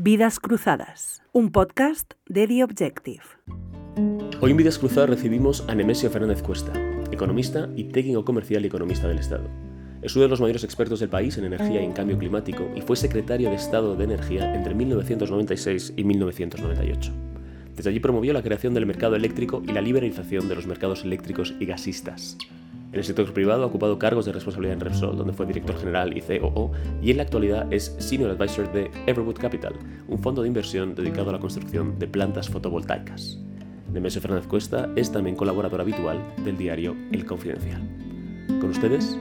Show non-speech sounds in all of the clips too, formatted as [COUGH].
Vidas Cruzadas, un podcast de The Objective. Hoy en Vidas Cruzadas recibimos a Nemesio Fernández Cuesta, economista y técnico comercial y economista del Estado. Es uno de los mayores expertos del país en energía y en cambio climático y fue secretario de Estado de Energía entre 1996 y 1998. Desde allí promovió la creación del mercado eléctrico y la liberalización de los mercados eléctricos y gasistas. En el sector privado ha ocupado cargos de responsabilidad en Repsol, donde fue director general y COO, y en la actualidad es Senior Advisor de Everwood Capital, un fondo de inversión dedicado a la construcción de plantas fotovoltaicas. Nemesio Fernández Cuesta es también colaborador habitual del diario El Confidencial. Con ustedes,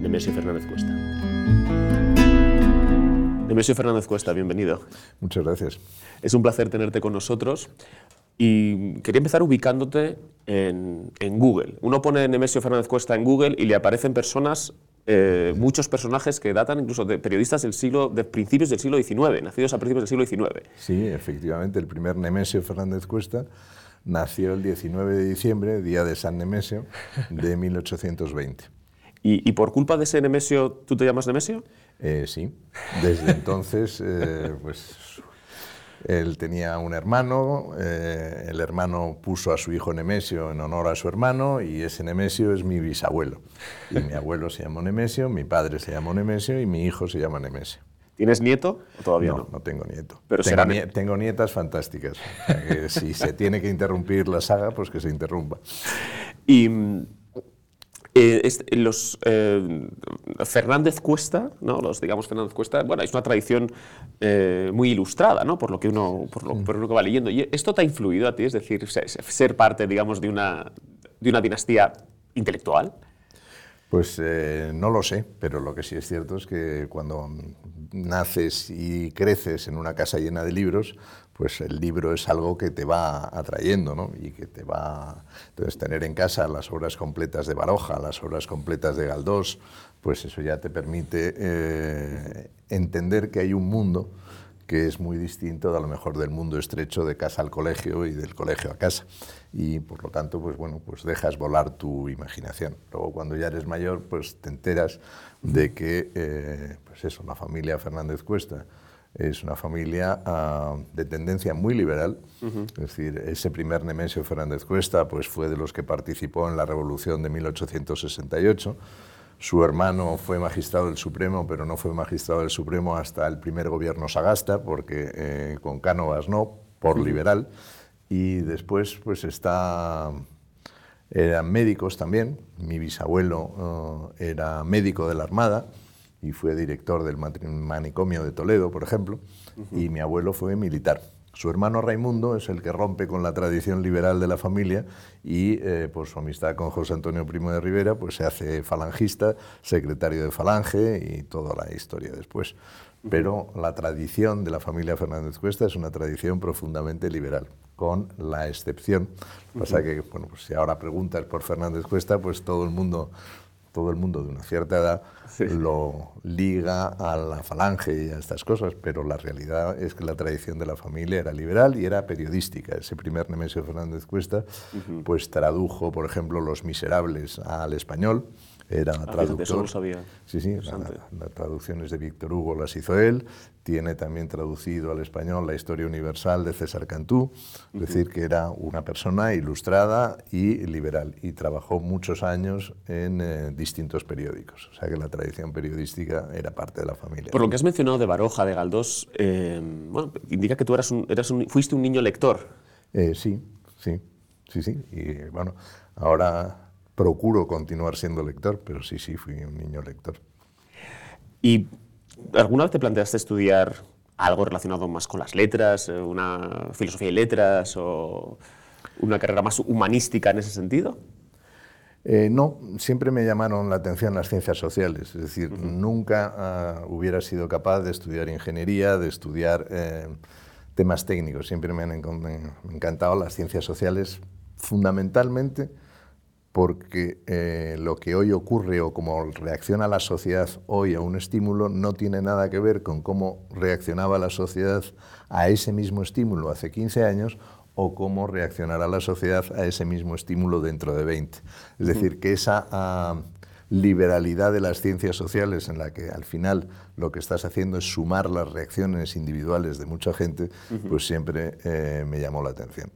Nemesio Fernández Cuesta. Nemesio Fernández Cuesta, bienvenido. Muchas gracias. Es un placer tenerte con nosotros. Y quería empezar ubicándote en, Google. Uno pone Nemesio Fernández Cuesta en Google y le aparecen personas, eh, muchos personajes que datan incluso de periodistas del siglo, de principios del siglo XIX, nacidos a principios del siglo XIX. Sí, efectivamente, el primer Nemesio Fernández Cuesta nació el 19 de diciembre, día de San Nemesio, de [LAUGHS] 1820. ¿Y, por culpa de ese Nemesio, tú te llamas Nemesio? Eh, sí, desde entonces, eh, pues él tenía un hermano, eh, el hermano puso a su hijo Nemesio en honor a su hermano y ese Nemesio es mi bisabuelo. Y mi abuelo se llamó Nemesio, mi padre se llamó Nemesio y mi hijo se llama Nemesio. ¿Tienes nieto o todavía no? No, tengo nieto. Pero tengo, tengo nietas fantásticas. si se tiene que interrumpir la saga, pues que se interrumpa. Y eh, los eh, Fernández Cuesta, ¿no? los digamos Fernández Cuesta, bueno, es una tradición eh, muy ilustrada, ¿no? por lo que uno por lo, por lo, que va leyendo. ¿Y esto te ha influido a ti, es decir, ser, parte, digamos, de una, de una dinastía intelectual? Pues no lo sé, pero lo que sí es cierto es que cuando naces y creces en una casa llena de libros, pues el libro es algo que te va atrayendo, ¿no? Y que te va... Entonces, tener en casa las obras completas de Baroja, las obras completas de Galdós, pues eso ya te permite eh, entender que hay un mundo que es muy distinto a lo mejor del mundo estrecho de casa al colegio y del colegio a casa. Y por lo tanto, pues bueno, pues dejas volar tu imaginación. Luego cuando ya eres mayor, pues te enteras de que, eh, pues eso, la familia Fernández Cuesta, es una familia ah, de tendencia muy liberal, es decir, ese primer Nemesio Fernández Cuesta pues, fue de los que participó en la Revolución de 1868. Su hermano fue magistrado del Supremo, pero no fue magistrado del Supremo hasta el primer gobierno Sagasta, porque eh, con Cánovas no, por liberal. Y después pues está eran médicos también. Mi bisabuelo ah, era médico de la Armada y fue director del manicomio de Toledo, por ejemplo, y mi abuelo fue militar. Su hermano Raimundo es el que rompe con la tradición liberal de la familia y eh, por su amistad con José Antonio Primo de Rivera pues se hace falangista, secretario de Falange y toda la historia después. Pero la tradición de la familia Fernández Cuesta es una tradición profundamente liberal, con la excepción. Pasa que, bueno, pues si ahora preguntas por Fernández Cuesta, pues todo el mundo todo el mundo de una cierta edad lo liga a la falange y a estas cosas, pero la realidad es que la tradición de la familia era liberal y era periodística. Ese primer Nemesio Fernández Cuesta pues tradujo, por ejemplo, Los Miserables al español era ah, traductor. sabía. Sí, sí, las traducciones de Víctor Hugo las hizo él. Tiene también traducido al español la historia universal de César Cantú, es decir, que era una persona ilustrada y liberal y trabajó muchos años en eh, distintos periódicos. O sea que la tradición periodística era parte de la familia. Por lo que has mencionado de Baroja, de Galdós, eh, bueno, indica que tú eras un, eras un, fuiste un niño lector. Eh, sí, sí, sí, sí. Y bueno, ahora procuro continuar siendo lector, pero sí, sí, fui un niño lector. ¿Y alguna vez te planteaste estudiar algo relacionado más con las letras, eh, una filosofía y letras o una carrera más humanística en ese sentido? Eh, no, siempre me llamaron la atención las ciencias sociales, es decir, nunca ah, hubiera sido capaz de estudiar ingeniería, de estudiar eh, temas técnicos, siempre me han encantado las ciencias sociales fundamentalmente porque eh, lo que hoy ocurre o cómo reacciona la sociedad hoy a un estímulo no tiene nada que ver con cómo reaccionaba la sociedad a ese mismo estímulo hace 15 años o cómo reaccionará la sociedad a ese mismo estímulo dentro de 20. Es decir, que esa ah, liberalidad de las ciencias sociales en la que al final lo que estás haciendo es sumar las reacciones individuales de mucha gente, pues siempre eh, me llamó la atención.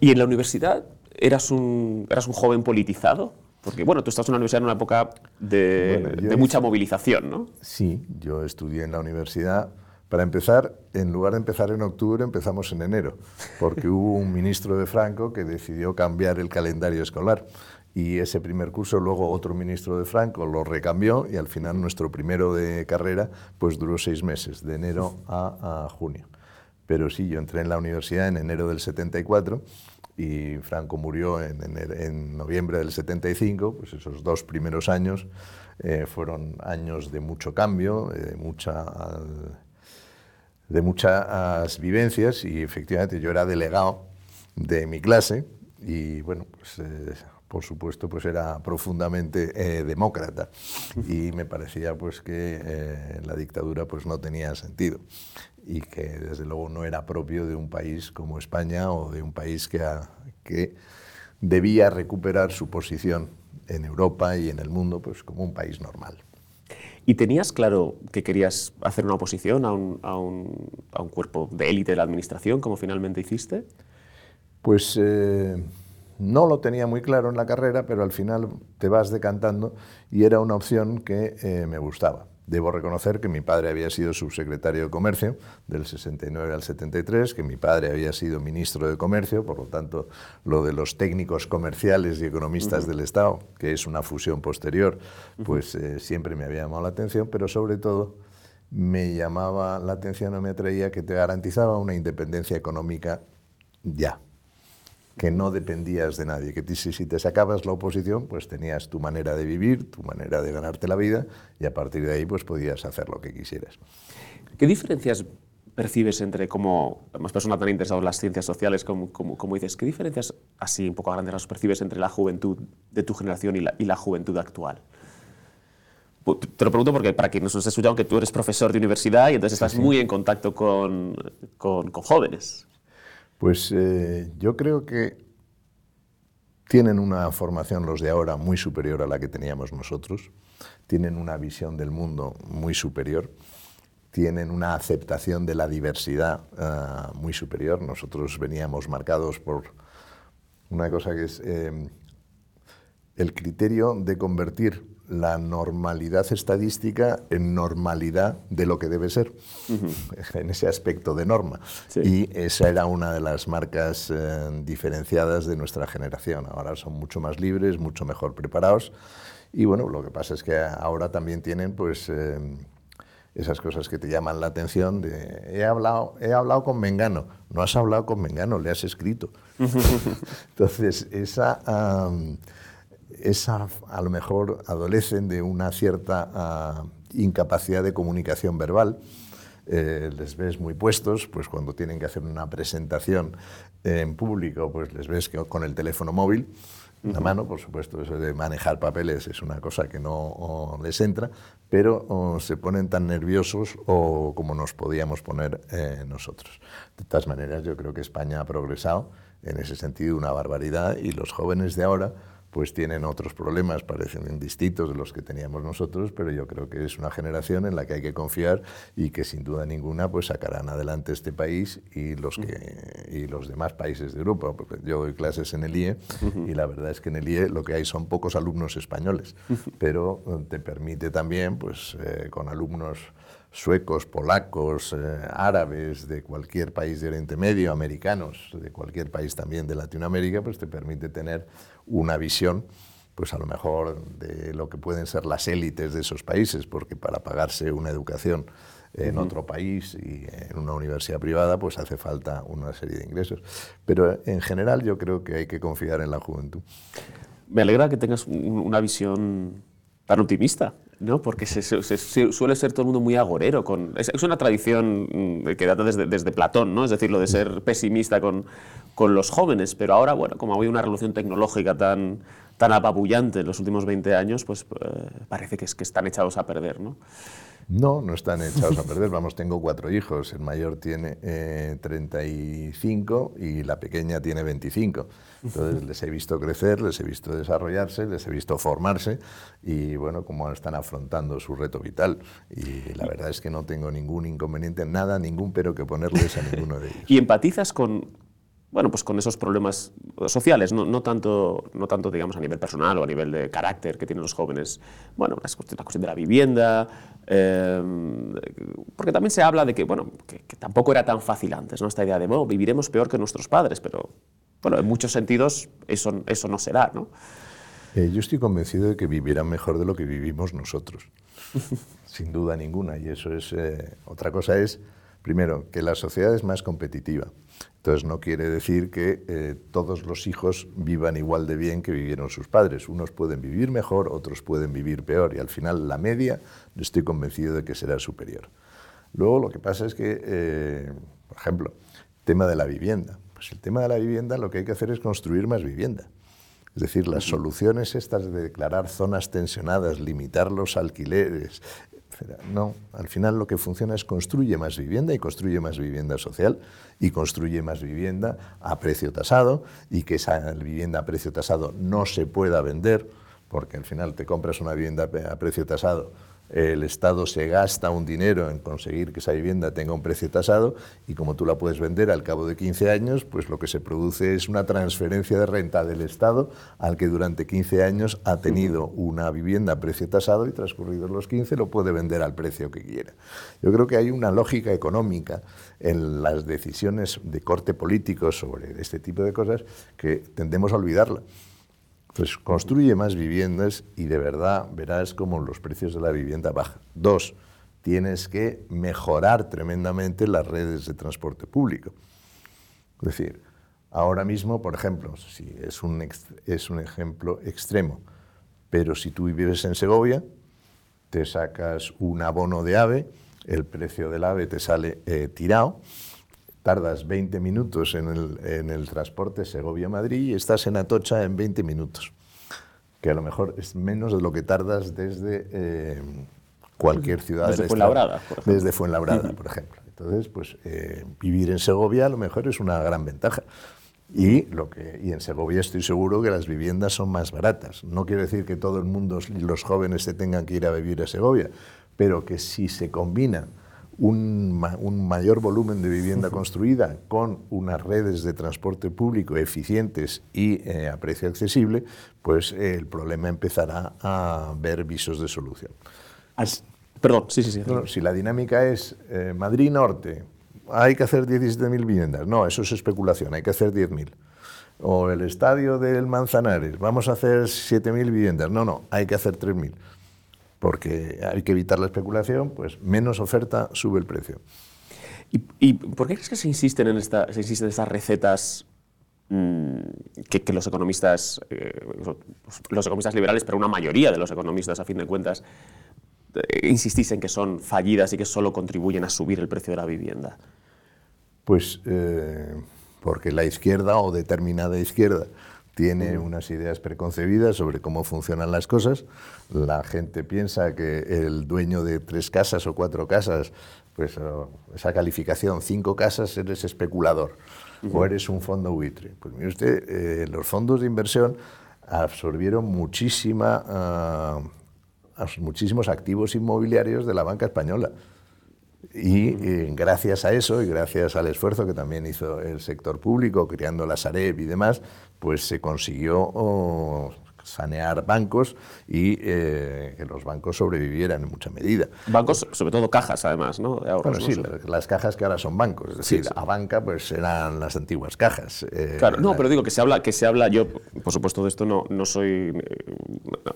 ¿Y en la universidad eras un, eras un joven politizado? Porque, bueno, tú estás en una universidad en una época de, de mucha movilización, ¿no? Sí, yo estudié en la universidad para empezar, en lugar de empezar en octubre, empezamos en enero, porque hubo un ministro de Franco que decidió cambiar el calendario escolar. Y ese primer curso, luego otro ministro de Franco lo recambió y al final nuestro primero de carrera pues duró seis meses, de enero a, junio. Pero sí, yo entré en la universidad en enero del 74 y Franco murió en, en, noviembre del 75, pues esos dos primeros años eh, fueron años de mucho cambio, de mucha de muchas vivencias y efectivamente yo era delegado de mi clase y bueno, pues eh, por supuesto pues era profundamente eh, demócrata y me parecía pues que eh, la dictadura pues no tenía sentido y que desde luego no era propio de un país como España o de un país que, que debía recuperar su posición en Europa y en el mundo pues como un país normal. ¿Y tenías claro que querías hacer una oposición a un, a un, a un cuerpo de élite de la administración, como finalmente hiciste? Pues eh, no lo tenía muy claro en la carrera, pero al final te vas decantando y era una opción que eh, me gustaba. Debo reconocer que mi padre había sido subsecretario de Comercio del 69 al 73, que mi padre había sido ministro de Comercio, por lo tanto, lo de los técnicos comerciales y economistas del Estado, que es una fusión posterior, pues eh, siempre me había llamado la atención, pero sobre todo me llamaba la atención o me atraía que te garantizaba una independencia económica ya que no dependías de nadie, que si te sacabas la oposición, pues tenías tu manera de vivir, tu manera de ganarte la vida y a partir de ahí pues podías hacer lo que quisieras. ¿Qué diferencias percibes entre, como más persona tan interesada en las ciencias sociales, como, como, dices, qué diferencias así un poco a grandes rasgos percibes entre la juventud de tu generación y la, y la juventud actual? Te lo pregunto porque para quien nos esté escuchando, que tú eres profesor de universidad y entonces estás muy en contacto con, con, con jóvenes. Pues eh, yo creo que tienen una formación los de ahora muy superior a la que teníamos nosotros, tienen una visión del mundo muy superior, tienen una aceptación de la diversidad eh, muy superior. Nosotros veníamos marcados por una cosa que es eh, el criterio de convertir la normalidad estadística en normalidad de lo que debe ser, en ese aspecto de norma. Y esa era una de las marcas eh, diferenciadas de nuestra generación. Ahora son mucho más libres, mucho mejor preparados. Y bueno, lo que pasa es que ahora también tienen pues eh, esas cosas que te llaman la atención de he hablado, he hablado con Mengano. No has hablado con Mengano, le has escrito. [LAUGHS] Entonces, esa esa a lo mejor adolecen de una cierta ah, incapacidad de comunicación verbal. Eh, les ves muy puestos, pues cuando tienen que hacer una presentación en público, pues les ves que con el teléfono móvil, en la mano, por supuesto, eso de manejar papeles es una cosa que no les entra, pero se ponen tan nerviosos o como nos podíamos poner eh, nosotros. De todas maneras, yo creo que España ha progresado en ese sentido una barbaridad y los jóvenes de ahora pues tienen otros problemas, parecen distintos de los que teníamos nosotros, pero yo creo que es una generación en la que hay que confiar y que sin duda ninguna pues sacarán adelante este país y los, que, y los demás países de Europa. Porque yo doy clases en el IE y la verdad es que en el IE lo que hay son pocos alumnos españoles, pero te permite también, pues eh, con alumnos suecos, polacos, eh, árabes, de cualquier país de Oriente Medio, americanos, de cualquier país también de Latinoamérica, pues te permite tener una visión, pues a lo mejor de lo que pueden ser las élites de esos países, porque para pagarse una educación en otro país y en una universidad privada, pues hace falta una serie de ingresos. Pero en general yo creo que hay que confiar en la juventud. Me alegra que tengas una visión tan optimista, ¿no? porque se, suele ser todo el mundo muy agorero. Con, es, una tradición mm, que data desde, desde, Platón, ¿no? es decir, lo de ser pesimista con, con los jóvenes, pero ahora, bueno, como ha habido una revolución tecnológica tan, tan apabullante en los últimos 20 años, pues eh, parece que, es, que están echados a perder. ¿no? No, no están echados a perder. Vamos, tengo cuatro hijos. El mayor tiene 35 y la pequeña tiene 25. Entonces les he visto crecer, les he visto desarrollarse, les he visto formarse y bueno, cómo están afrontando su reto vital. Y la verdad es que no tengo ningún inconveniente, nada, ningún pero que ponerles a ninguno de [LAUGHS] ellos. ¿Y empatizas con, bueno, pues con esos problemas sociales, no, no, tanto, no tanto, digamos, a nivel personal o a nivel de carácter que tienen los jóvenes. Bueno, la cuestión, de la vivienda, em, porque también se habla de que, bueno, que, tampoco era tan fácil antes, ¿no? Esta idea de, bueno, viviremos peor que nuestros padres, pero, bueno, en muchos sentidos eso, eso no será, ¿no? Eh, yo estoy convencido de que vivirán mejor de lo que vivimos nosotros, [LAUGHS] sin duda ninguna, y eso es, eh, otra cosa es, primero, que la sociedad es más competitiva. Entonces no quiere decir que eh, todos los hijos vivan igual de bien que vivieron sus padres. Unos pueden vivir mejor, otros pueden vivir peor y al final la media estoy convencido de que será superior. Luego lo que pasa es que, eh, por ejemplo, tema de la vivienda. Pues el tema de la vivienda lo que hay que hacer es construir más vivienda. Es decir, las soluciones estas de declarar zonas tensionadas, limitar los alquileres, no, al final lo que funciona es construye más vivienda y construye más vivienda social y construye más vivienda a precio tasado y que esa vivienda a precio tasado no se pueda vender porque al final te compras una vivienda a precio tasado el Estado se gasta un dinero en conseguir que esa vivienda tenga un precio tasado y como tú la puedes vender al cabo de 15 años, pues lo que se produce es una transferencia de renta del Estado al que durante 15 años ha tenido una vivienda a precio tasado y transcurridos los 15 lo puede vender al precio que quiera. Yo creo que hay una lógica económica en las decisiones de corte político sobre este tipo de cosas que tendemos a olvidarla. Pues construye más viviendas y de verdad verás cómo los precios de la vivienda bajan. Dos, tienes que mejorar tremendamente las redes de transporte público. Es decir, ahora mismo, por ejemplo, si es un, es un ejemplo extremo, pero si tú vives en Segovia, te sacas un abono de AVE, el precio del AVE te sale eh, tirado, tardas 20 minutos en el, transporte Segovia-Madrid y estás en Atocha en 20 minutos, que a lo mejor es menos de lo que tardas desde eh, cualquier ciudad desde Fuenlabrada, por ejemplo. Desde Fuenlabrada, por ejemplo. Entonces, pues eh, vivir en Segovia a lo mejor es una gran ventaja. Y, lo que, y en Segovia estoy seguro que las viviendas son más baratas. No quiere decir que todo el mundo, los jóvenes, se tengan que ir a vivir a Segovia, pero que si se combina un, mayor volumen de vivienda construida con unas redes de transporte público eficientes y eh, a precio accesible, pues eh, el problema empezará a ver visos de solución. perdón, sí, sí, sí. si la dinámica es eh, Madrid Norte, hay que hacer 17.000 viviendas, no, eso es especulación, hay que hacer 10.000. O el estadio del Manzanares, vamos a hacer 7.000 viviendas, no, no, hay que hacer 3.000 porque hay que evitar la especulación, pues menos oferta sube el precio. ¿Y, por qué crees que se insisten en, esta, se insisten estas recetas mm, que, los economistas, eh, los economistas liberales, pero una mayoría de los economistas, a fin de cuentas, eh, insistís en que son fallidas y que solo contribuyen a subir el precio de la vivienda? Pues eh, porque la izquierda o determinada izquierda tiene unas ideas preconcebidas sobre cómo funcionan las cosas. La gente piensa que el dueño de tres casas o cuatro casas, pues esa calificación, cinco casas, eres especulador o eres un fondo buitre. Pues mire usted, eh, los fondos de inversión absorbieron muchísima, ah, muchísimos activos inmobiliarios de la banca española. Y eh, gracias a eso y gracias al esfuerzo que también hizo el sector público, creando la Sareb y demás, pues se consiguió oh, sanear bancos y eh, que los bancos sobrevivieran en mucha medida. Bancos, sobre todo cajas, además, ¿no? bueno, sí, las cajas que ahora son bancos. Es decir, la banca pues eran las antiguas cajas. Eh, claro, no, pero digo que se habla, que se habla, yo por supuesto de esto no, no soy,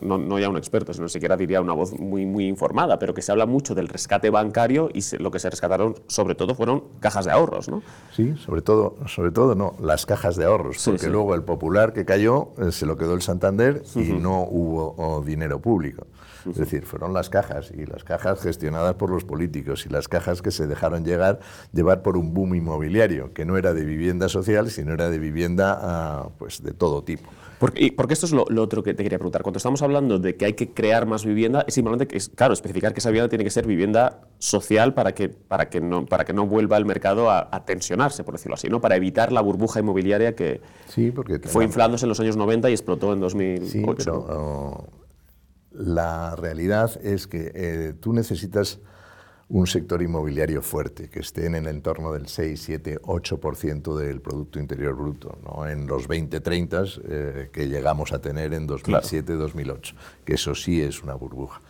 no, no ya un experto, sino siquiera diría una voz muy, muy informada, pero que se habla mucho del rescate bancario y lo que se rescataron sobre todo fueron cajas de ahorros, ¿no? Sí, sobre todo, sobre todo no, las cajas de ahorros, porque luego el popular que cayó eh, se lo quedó el Santander y no hubo dinero público. Es decir, fueron las cajas y las cajas gestionadas por los políticos y las cajas que se dejaron llegar, llevar por un boom inmobiliario, que no era de vivienda social, sino era de vivienda ah, pues, de todo tipo. Porque, porque esto es lo, otro que te quería preguntar. Cuando estamos hablando de que hay que crear más vivienda, es importante, que, es, claro, especificar que esa vivienda tiene que ser vivienda social para que, para que, no, para que no vuelva el mercado a, tensionarse, por decirlo así, ¿no? para evitar la burbuja inmobiliaria que, sí, porque fue inflándose en los años 90 y explotó en 2008. Sí, pero oh, la realidad es que eh, tú necesitas un sector inmobiliario fuerte, que esté en el entorno del 6, 7, 8% del Producto Interior Bruto, no en los 20, 30 eh, que llegamos a tener en 2007, 2008, que eso sí es una burbuja.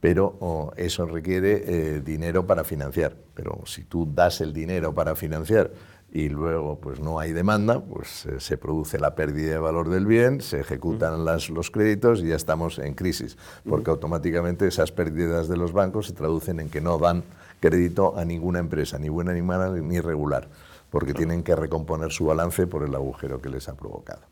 Pero oh, eso requiere eh, dinero para financiar. Pero si tú das el dinero para financiar y luego pues no hay demanda, pues se produce la pérdida de valor del bien, se ejecutan las, los créditos y ya estamos en crisis, porque automáticamente esas pérdidas de los bancos se traducen en que no dan crédito a ninguna empresa, ni buena ni mala ni regular, porque tienen que recomponer su balance por el agujero que les ha provocado.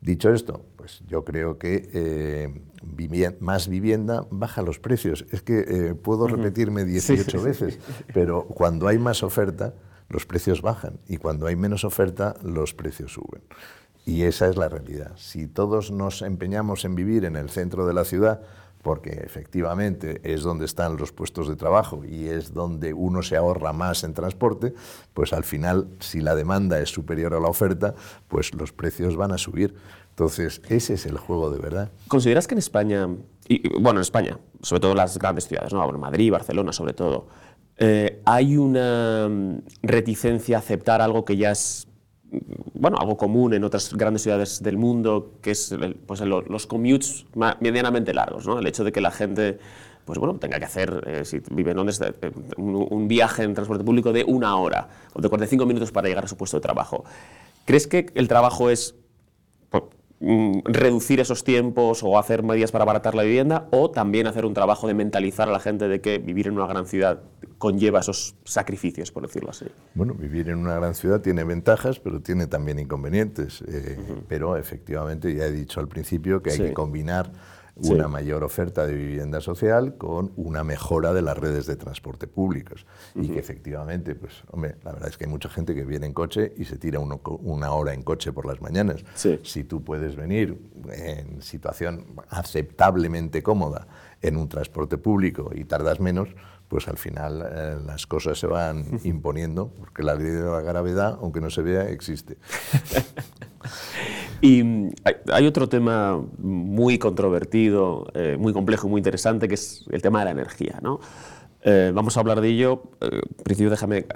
Dicho esto, pues yo creo que eh, más vivienda baja los precios. Es que eh, puedo repetirme 18 veces, pero cuando hay más oferta, los precios bajan y cuando hay menos oferta, los precios suben. Y esa es la realidad. Si todos nos empeñamos en vivir en el centro de la ciudad, porque efectivamente es donde están los puestos de trabajo y es donde uno se ahorra más en transporte, pues al final, si la demanda es superior a la oferta, pues los precios van a subir. Entonces, ese es el juego de verdad. ¿Consideras que en España, bueno, en España, sobre todo las grandes ciudades, ¿no? Madrid, Barcelona sobre todo, eh, hay una mm, reticencia a aceptar algo que ya es mm, bueno, algo común en otras grandes ciudades del mundo, que es pues, los commutes medianamente largos, ¿no? El hecho de que la gente pues bueno, tenga que hacer, eh, si vive en Londres, eh, un, viaje en transporte público de una hora o de 45 minutos para llegar a su puesto de trabajo. ¿Crees que el trabajo es Mm, reducir esos tiempos o hacer medidas para abaratar la vivienda o también hacer un trabajo de mentalizar a la gente de que vivir en una gran ciudad conlleva esos sacrificios, por decirlo así. Bueno, vivir en una gran ciudad tiene ventajas, pero tiene también inconvenientes. Eh, pero efectivamente, ya he dicho al principio que hay que combinar una mayor oferta de vivienda social con una mejora de las redes de transporte públicos. Y que efectivamente, pues, hombre, la verdad es que hay mucha gente que viene en coche y se tira una hora en coche por las mañanas. Si tú puedes venir en situación aceptablemente cómoda en un transporte público y tardas menos, pues al final eh, las cosas se van [LAUGHS] imponiendo, porque la ley de la gravedad, aunque no se vea, existe. [LAUGHS] y mm, hay, otro tema muy controvertido, eh, muy complejo y muy interesante, que es el tema de la energía. ¿no? Eh, vamos a hablar de ello. en principio, déjame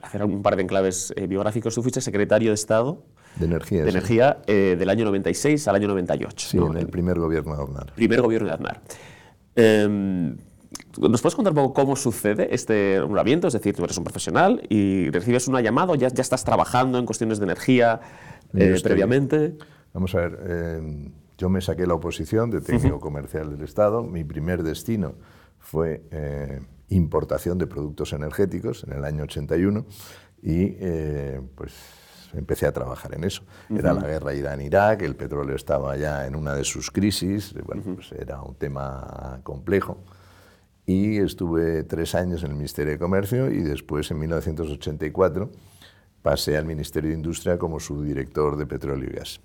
hacer un par de enclaves biográficos. Tú fuiste secretario de Estado de Energía, de energía del año 96 al año 98. Sí, en el primer gobierno de Aznar. Primer gobierno de Aznar. ¿Nos puedes contar un poco cómo sucede este nombramiento? Es decir, tú eres un profesional y recibes una llamada, ya, ya estás trabajando en cuestiones de energía eh, previamente. Vamos a ver, eh, yo me saqué la oposición de técnico comercial del Estado. Mi primer destino fue eh, importación de productos energéticos en el año 81 y pues empecé a trabajar en eso. Era la guerra Irán-Irak, el petróleo estaba ya en una de sus crisis, bueno, pues era un tema complejo y estuve tres años en el Ministerio de Comercio y después, en 1984, pasé al Ministerio de Industria como subdirector de Petróleo y Gas.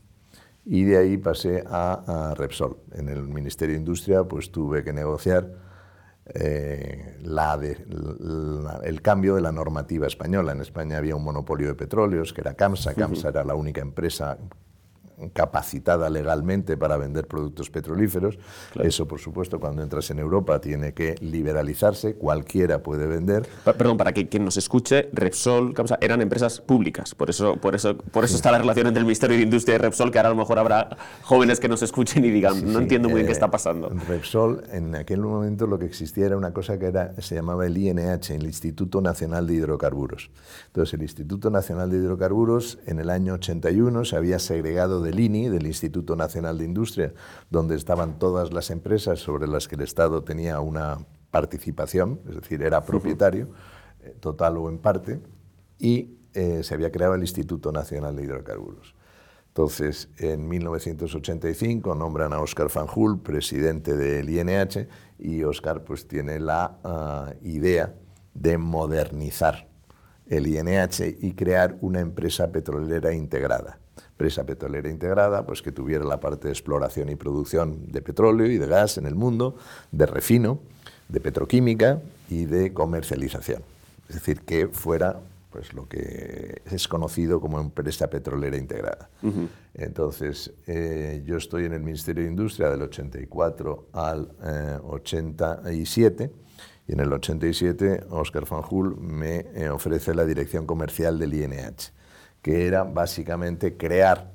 Y de ahí pasé a, Repsol. En el Ministerio de Industria pues tuve que negociar eh, la el cambio de la normativa española. En España había un monopolio de petróleos, que era CAMSA. CAMSA era la única empresa capacitada legalmente para vender productos petrolíferos. Eso, por supuesto, cuando entras en Europa tiene que liberalizarse, cualquiera puede vender. Perdón, para que quien nos escuche, Repsol, eran empresas públicas, por eso, por eso, por eso está la relación entre el Ministerio de Industria y Repsol, que ahora a lo mejor habrá jóvenes que nos escuchen y digan, no entiendo muy bien qué está eh, pasando. Repsol, en aquel momento lo que existía era una cosa que era, se llamaba el INH, el Instituto Nacional de Hidrocarburos. Entonces, el Instituto Nacional de Hidrocarburos, en el año 81, se había segregado de del INI, del Instituto Nacional de Industria, donde estaban todas las empresas sobre las que el Estado tenía una participación, es decir, era propietario, eh, total o en parte, y eh, se había creado el Instituto Nacional de Hidrocarburos. Entonces, en 1985 nombran a Oscar Fanjul presidente del INH y Oscar pues tiene la ah, idea de modernizar el INH y crear una empresa petrolera integrada. Empresa petrolera integrada, pues que tuviera la parte de exploración y producción de petróleo y de gas en el mundo, de refino, de petroquímica y de comercialización. Es decir, que fuera pues lo que es conocido como empresa petrolera integrada. Entonces, eh, yo estoy en el Ministerio de Industria del 84 al 87 eh, y en el 87 Oscar Fanjul me eh, ofrece la dirección comercial del INH, que era básicamente crear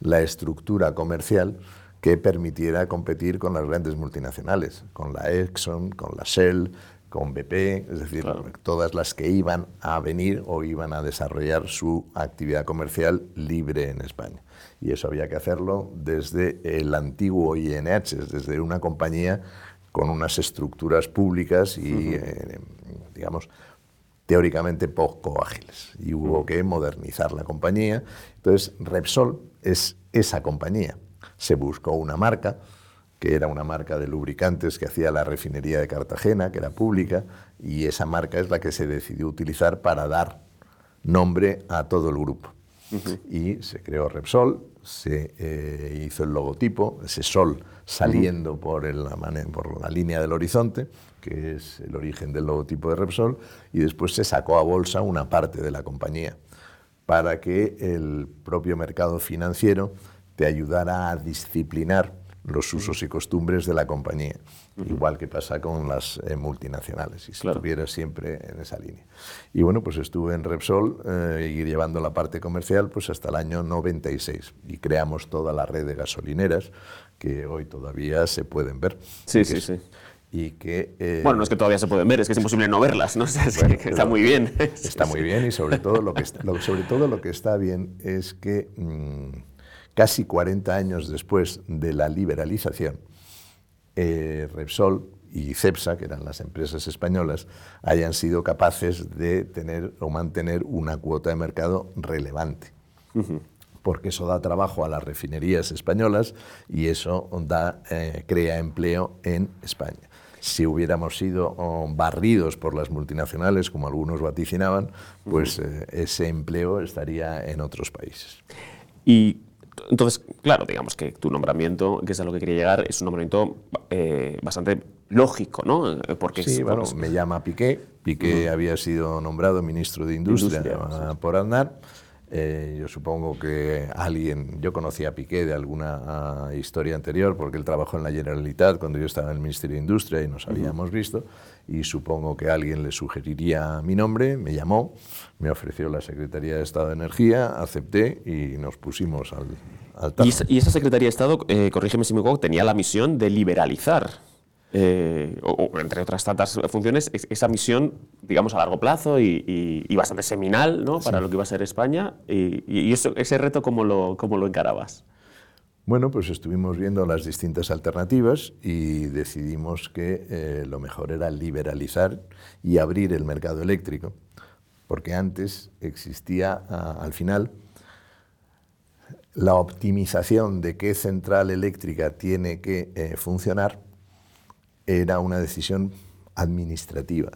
la estructura comercial que permitiera competir con las grandes multinacionales, con la Exxon, con la Shell, con BP, es decir, todas las que iban a venir o iban a desarrollar su actividad comercial libre en España. Y eso había que hacerlo desde el antiguo INH, desde una compañía con unas estructuras públicas y, eh, digamos, teóricamente poco ágiles. Y hubo que modernizar la compañía. Entonces, Repsol es esa compañía. Se buscó una marca, que era una marca de lubricantes que hacía la refinería de Cartagena, que era pública, y esa marca es la que se decidió utilizar para dar nombre a todo el grupo. Y se creó Repsol, se eh, hizo el logotipo, ese sol saliendo por la línea del horizonte, que es el origen del logotipo de Repsol, y después se sacó a bolsa una parte de la compañía para que el propio mercado financiero te ayudara a disciplinar los usos y costumbres de la compañía, igual que pasa con las eh, multinacionales, y si estuviera siempre en esa línea. Y bueno, pues estuve en Repsol eh, y llevando la parte comercial pues hasta el año 96 y creamos toda la red de gasolineras que hoy todavía se pueden ver. Sí, sí, sí. Y que, eh, bueno, no es que todavía se pueden ver, es que es imposible no verlas, ¿no? [LAUGHS] está muy bien. Está muy bien y sobre todo lo que está, sobre todo lo que está bien es que... Mm, casi 40 años después de la liberalización, eh, Repsol y Cepsa, que eran las empresas españolas, hayan sido capaces de tener o mantener una cuota de mercado relevante. Porque eso da trabajo a las refinerías españolas y eso da, eh, crea empleo en España. Si hubiéramos sido oh, barridos por las multinacionales, como algunos vaticinaban, pues eh, ese empleo estaría en otros países. Y entonces, claro, digamos que tu nombramiento, que es a lo que quería llegar, es un nombramiento eh, bastante lógico, ¿no? Porque sí, bueno, me llama Piqué. Piqué había sido nombrado ministro de Industria, por Aznar. Eh, yo supongo que alguien, yo conocía a Piqué de alguna ah, historia anterior, porque él trabajó en la Generalitat cuando yo estaba en el Ministerio de Industria y nos habíamos visto, y supongo que alguien le sugeriría mi nombre, me llamó, me ofreció la Secretaría de Estado de Energía, acepté y nos pusimos al, al ¿Y, esa, Secretaría de Estado, eh, corrígeme si me equivoco, tenía la misión de liberalizar eh, o, entre otras tantas funciones, esa misión, digamos, a largo plazo y, bastante seminal ¿no? para lo que iba a ser España. ¿Y, ese reto cómo lo, cómo lo encarabas? Bueno, pues estuvimos viendo las distintas alternativas y decidimos que eh, lo mejor era liberalizar y abrir el mercado eléctrico, porque antes existía, al final, la optimización de qué central eléctrica tiene que eh, funcionar era una decisión administrativa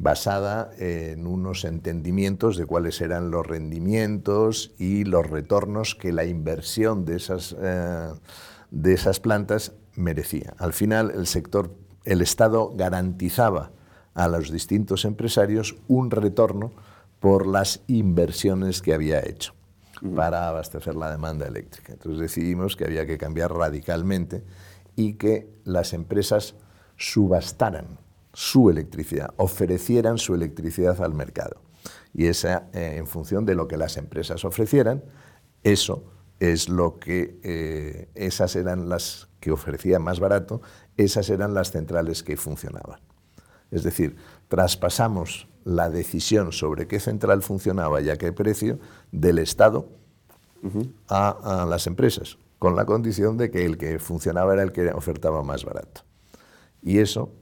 basada en unos entendimientos de cuáles eran los rendimientos y los retornos que la inversión de esas, eh, de esas plantas merecía. Al final, el sector, el Estado garantizaba a los distintos empresarios un retorno por las inversiones que había hecho para abastecer la demanda eléctrica. Entonces decidimos que había que cambiar radicalmente y que las empresas subastaran su electricidad, ofrecieran su electricidad al mercado. Y esa, eh, en función de lo que las empresas ofrecieran, eso es lo que, eh, esas eran las que ofrecían más barato, esas eran las centrales que funcionaban. Es decir, traspasamos la decisión sobre qué central funcionaba y a qué precio del Estado a las empresas con la condición de que el que funcionaba era el que ofertaba más barato. Y eso,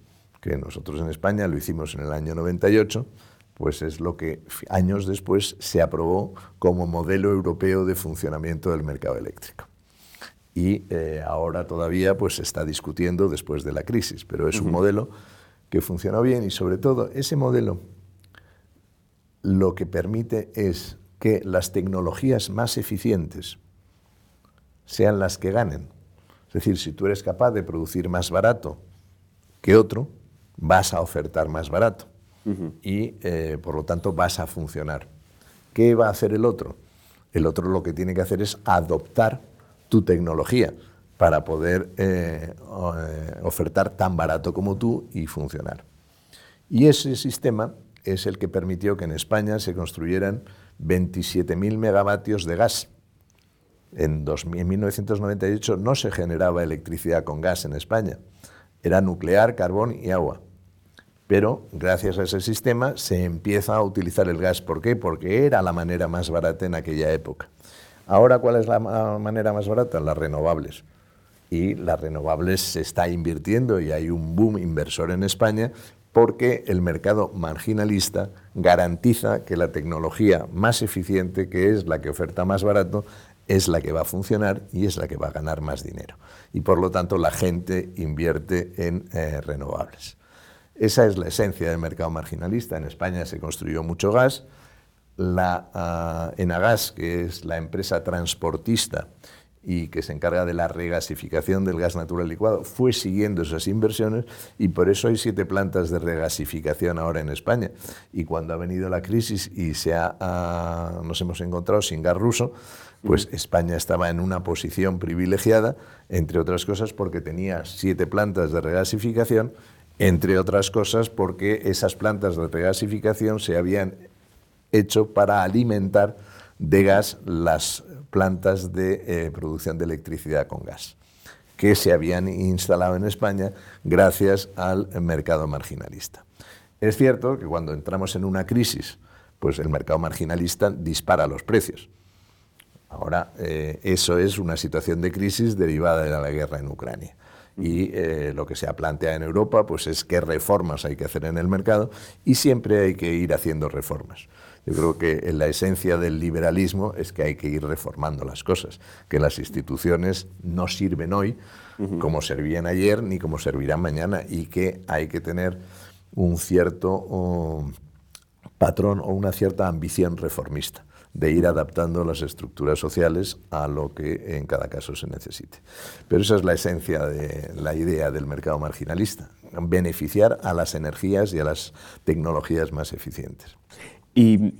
que nosotros en España lo hicimos en el año 98, pues es lo que años después se aprobó como modelo europeo de funcionamiento del mercado eléctrico. Y eh, ahora todavía pues, se está discutiendo después de la crisis, pero es un modelo que funcionó bien y sobre todo ese modelo lo que permite es que las tecnologías más eficientes sean las que ganen. Es decir, si tú eres capaz de producir más barato que otro, vas a ofertar más barato y eh, por lo tanto vas a funcionar. ¿Qué va a hacer el otro? El otro lo que tiene que hacer es adoptar tu tecnología para poder eh, eh, ofertar tan barato como tú y funcionar. Y ese sistema es el que permitió que en España se construyeran 27.000 megavatios de gas. En, en 1998 no se generaba electricidad con gas en España, era nuclear, carbón y agua. Pero gracias a ese sistema se empieza a utilizar el gas. ¿Por qué? Porque era la manera más barata en aquella época. Ahora, ¿cuál es la manera más barata? Las renovables. Y las renovables se está invirtiendo y hay un boom inversor en España porque el mercado marginalista garantiza que la tecnología más eficiente, que es la que oferta más barato, es la que va a funcionar y es la que va a ganar más dinero. Y por lo tanto la gente invierte en eh, renovables. Esa es la esencia del mercado marginalista. En España se construyó mucho gas. La uh, Enagas, que es la empresa transportista y que se encarga de la regasificación del gas natural licuado, fue siguiendo esas inversiones y por eso hay siete plantas de regasificación ahora en España. Y cuando ha venido la crisis y se ha, nos hemos encontrado sin gas ruso, pues España estaba en una posición privilegiada, entre otras cosas porque tenía siete plantas de regasificación entre otras cosas porque esas plantas de regasificación se habían hecho para alimentar de gas las plantas de eh, producción de electricidad con gas, que se habían instalado en España gracias al mercado marginalista. Es cierto que cuando entramos en una crisis, pues el mercado marginalista dispara los precios. Ahora, eh, eso es una situación de crisis derivada de la guerra en Ucrania. Y eh, lo que se ha planteado en Europa pues es qué reformas hay que hacer en el mercado y siempre hay que ir haciendo reformas. Yo creo que la esencia del liberalismo es que hay que ir reformando las cosas, que las instituciones no sirven hoy como servían ayer ni como servirán mañana y que hay que tener un cierto oh, patrón o una cierta ambición reformista de ir adaptando las estructuras sociales a lo que en cada caso se necesite. Pero esa es la esencia de la idea del mercado marginalista, beneficiar a las energías y a las tecnologías más eficientes. ¿Y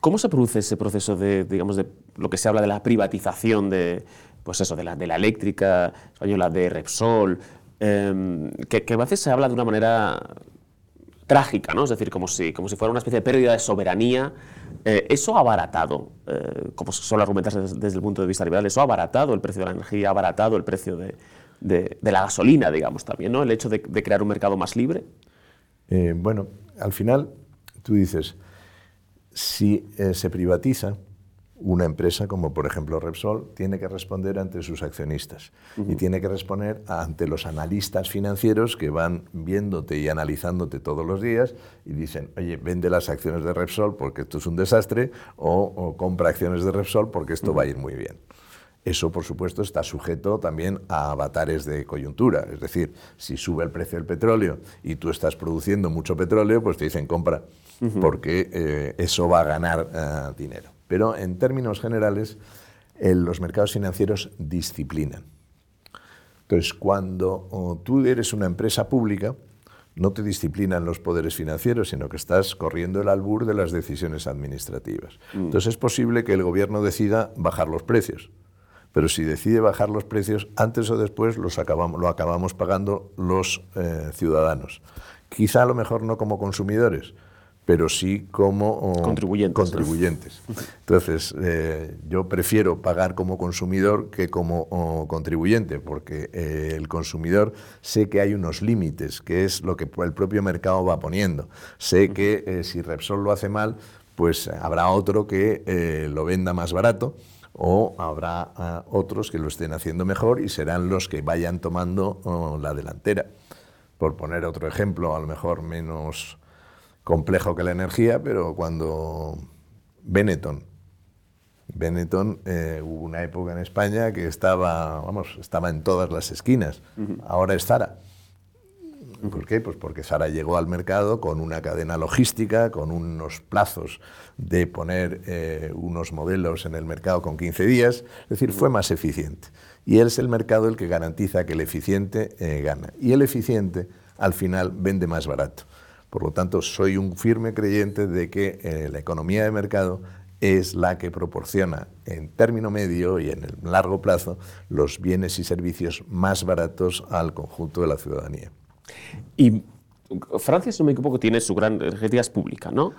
cómo se produce ese proceso de, digamos, de lo que se habla de la privatización de, pues eso, de la, de la eléctrica española, de Repsol, em, que, que a veces se habla de una manera trágica, ¿no? Es decir, como si, como si fuera una especie de pérdida de soberanía. Eh, eso ha abaratado, eh, como suele argumentarse desde, el punto de vista liberal, eso ha abaratado el precio de la energía, ha abaratado el precio de, de, la gasolina, digamos, también, ¿no? El hecho de, crear un mercado más libre. Eh, bueno, al final, tú dices, si se privatiza, una empresa como por ejemplo Repsol tiene que responder ante sus accionistas y tiene que responder ante los analistas financieros que van viéndote y analizándote todos los días y dicen, oye, vende las acciones de Repsol porque esto es un desastre o, compra acciones de Repsol porque esto va a ir muy bien. Eso, por supuesto, está sujeto también a avatares de coyuntura. Es decir, si sube el precio del petróleo y tú estás produciendo mucho petróleo, pues te dicen compra, porque eh, eso va a ganar eh, dinero. Pero en términos generales, los mercados financieros disciplinan. Entonces, cuando tú eres una empresa pública, no te disciplinan los poderes financieros, sino que estás corriendo el albur de las decisiones administrativas. Mm. Entonces es posible que el gobierno decida bajar los precios, pero si decide bajar los precios, antes o después los acabamos, lo acabamos pagando los eh, ciudadanos. Quizá a lo mejor no como consumidores, pero sí como contribuyentes. Entonces, eh, yo prefiero pagar como consumidor que como contribuyente, porque eh, el consumidor sé que hay unos límites, que es lo que el propio mercado va poniendo. Sé que eh, si Repsol lo hace mal, pues habrá otro que lo venda más barato o habrá ah, otros que lo estén haciendo mejor y serán los que vayan tomando oh, la delantera. Por poner otro ejemplo, a lo mejor menos complejo que la energía, pero cuando Benetton, Benetton eh, hubo una época en España que estaba, vamos, estaba en todas las esquinas. Ahora es Zara. ¿Por qué? Pues porque Sara llegó al mercado con una cadena logística, con unos plazos de poner eh, unos modelos en el mercado con 15 días, es decir, fue más eficiente. Y es el mercado el que garantiza que el eficiente eh, gana. Y el eficiente al final vende más barato. Por lo tanto, soy un firme creyente de que eh, la economía de mercado es la que proporciona en término medio y en el largo plazo los bienes y servicios más baratos al conjunto de la ciudadanía. Y Francia, si no me equivoco, tiene su gran energética es pública, ¿no?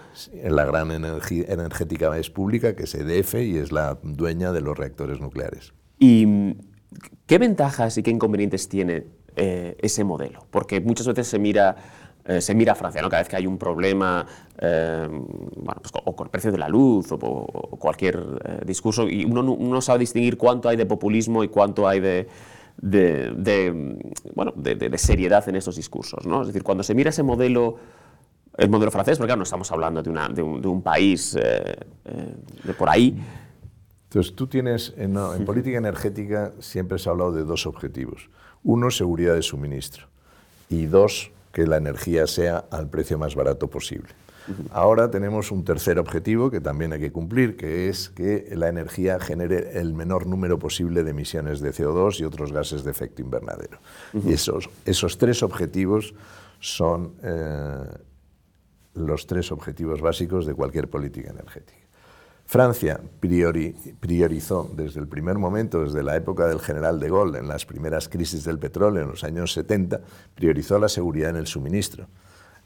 la gran energética es pública, que es EDF, y es la dueña de los reactores nucleares. ¿Y qué ventajas y qué inconvenientes tiene eh, ese modelo? Porque muchas veces se mira... Eh, se mira a Francia, ¿no? Cada vez que hay un problema, eh, pues, o con el precio de la luz, o, cualquier discurso, y uno no sabe distinguir cuánto hay de populismo y cuánto hay de, bueno, de, seriedad en esos discursos. ¿no? Es decir, cuando se mira ese modelo, el modelo francés, porque no estamos hablando de, una, de, un, país eh, eh, de por ahí. Entonces, tú tienes, en, en política energética siempre se ha hablado de dos objetivos. Uno, seguridad de suministro. Y dos, que la energía sea al precio más barato posible. Ahora tenemos un tercer objetivo que también hay que cumplir, que es que la energía genere el menor número posible de emisiones de CO2 y otros gases de efecto invernadero. Y esos, esos tres objetivos son eh, los tres objetivos básicos de cualquier política energética. Francia priorizó desde el primer momento, desde la época del general de Gaulle, en las primeras crisis del petróleo en los años 70, priorizó la seguridad en el suministro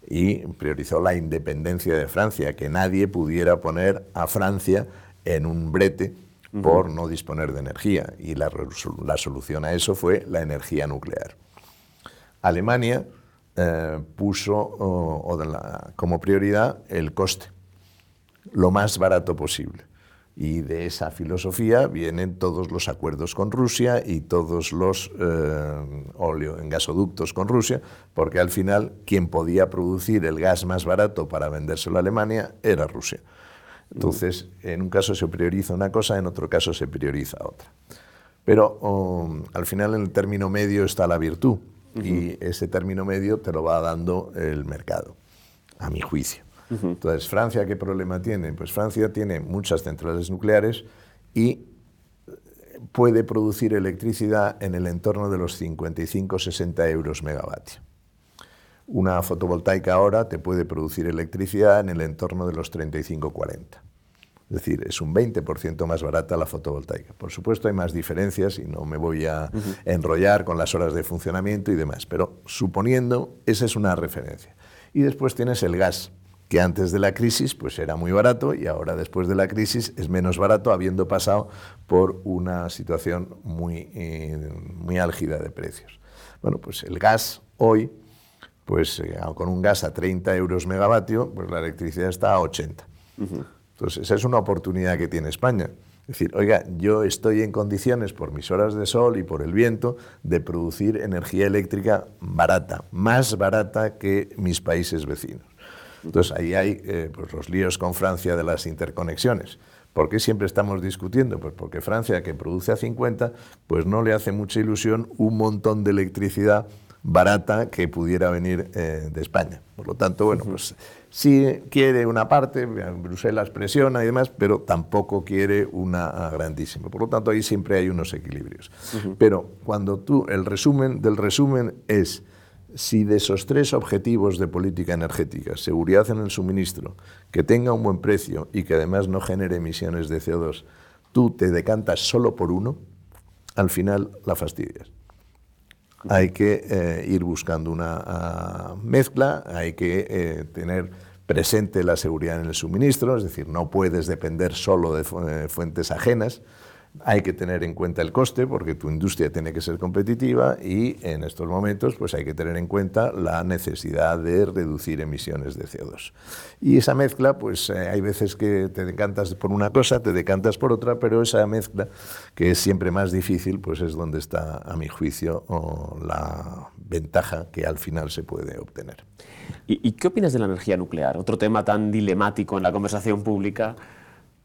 y priorizó la independencia de Francia, que nadie pudiera poner a Francia en un brete por no disponer de energía. Y la, solución a eso fue la energía nuclear. Alemania eh, puso como prioridad el coste, lo más barato posible. Y de esa filosofía vienen todos los acuerdos con Rusia y todos los eh, óleo en gasoductos con Rusia, porque al final quien podía producir el gas más barato para vendérselo a Alemania era Rusia. Entonces, en un caso se prioriza una cosa, en otro caso se prioriza otra. Pero um, al final en el término medio está la virtud y ese término medio te lo va dando el mercado, a mi juicio. Entonces, ¿Francia qué problema tiene? Pues Francia tiene muchas centrales nucleares y puede producir electricidad en el entorno de los 55-60 euros megavatio. Una fotovoltaica ahora te puede producir electricidad en el entorno de los 35-40. Es decir, es un 20% más barata la fotovoltaica. Por supuesto hay más diferencias y no me voy a enrollar con las horas de funcionamiento y demás, pero suponiendo, esa es una referencia. Y después tienes el gas que antes de la crisis pues era muy barato y ahora después de la crisis es menos barato habiendo pasado por una situación muy, eh, muy álgida de precios. Bueno, pues el gas hoy, pues eh, con un gas a 30 euros megavatio, pues la electricidad está a 80. Entonces esa es una oportunidad que tiene España. Es decir, oiga, yo estoy en condiciones por mis horas de sol y por el viento de producir energía eléctrica barata, más barata que mis países vecinos. Entonces ahí hay eh, pues, los líos con Francia de las interconexiones. ¿Por qué siempre estamos discutiendo? Pues porque Francia, que produce a 50, pues no le hace mucha ilusión un montón de electricidad barata que pudiera venir eh, de España. Por lo tanto, bueno, pues sí quiere una parte, Bruselas presiona y demás, pero tampoco quiere una grandísima. Por lo tanto, ahí siempre hay unos equilibrios. Pero cuando tú, el resumen del resumen es si de esos tres objetivos de política energética, seguridad en el suministro, que tenga un buen precio y que además no genere emisiones de CO2, tú te decantas solo por uno, al final la fastidias. Hay que eh, ir buscando una ah, mezcla, hay que eh, tener presente la seguridad en el suministro, es decir, no puedes depender solo de fuentes ajenas, Hay que tener en cuenta el coste porque tu industria tiene que ser competitiva y en estos momentos pues hay que tener en cuenta la necesidad de reducir emisiones de CO2. Y esa mezcla, pues eh, hay veces que te decantas por una cosa, te decantas por otra, pero esa mezcla, que es siempre más difícil, pues es donde está, a mi juicio, la ventaja que al final se puede obtener. ¿Y, qué opinas de la energía nuclear? Otro tema tan dilemático en la conversación pública.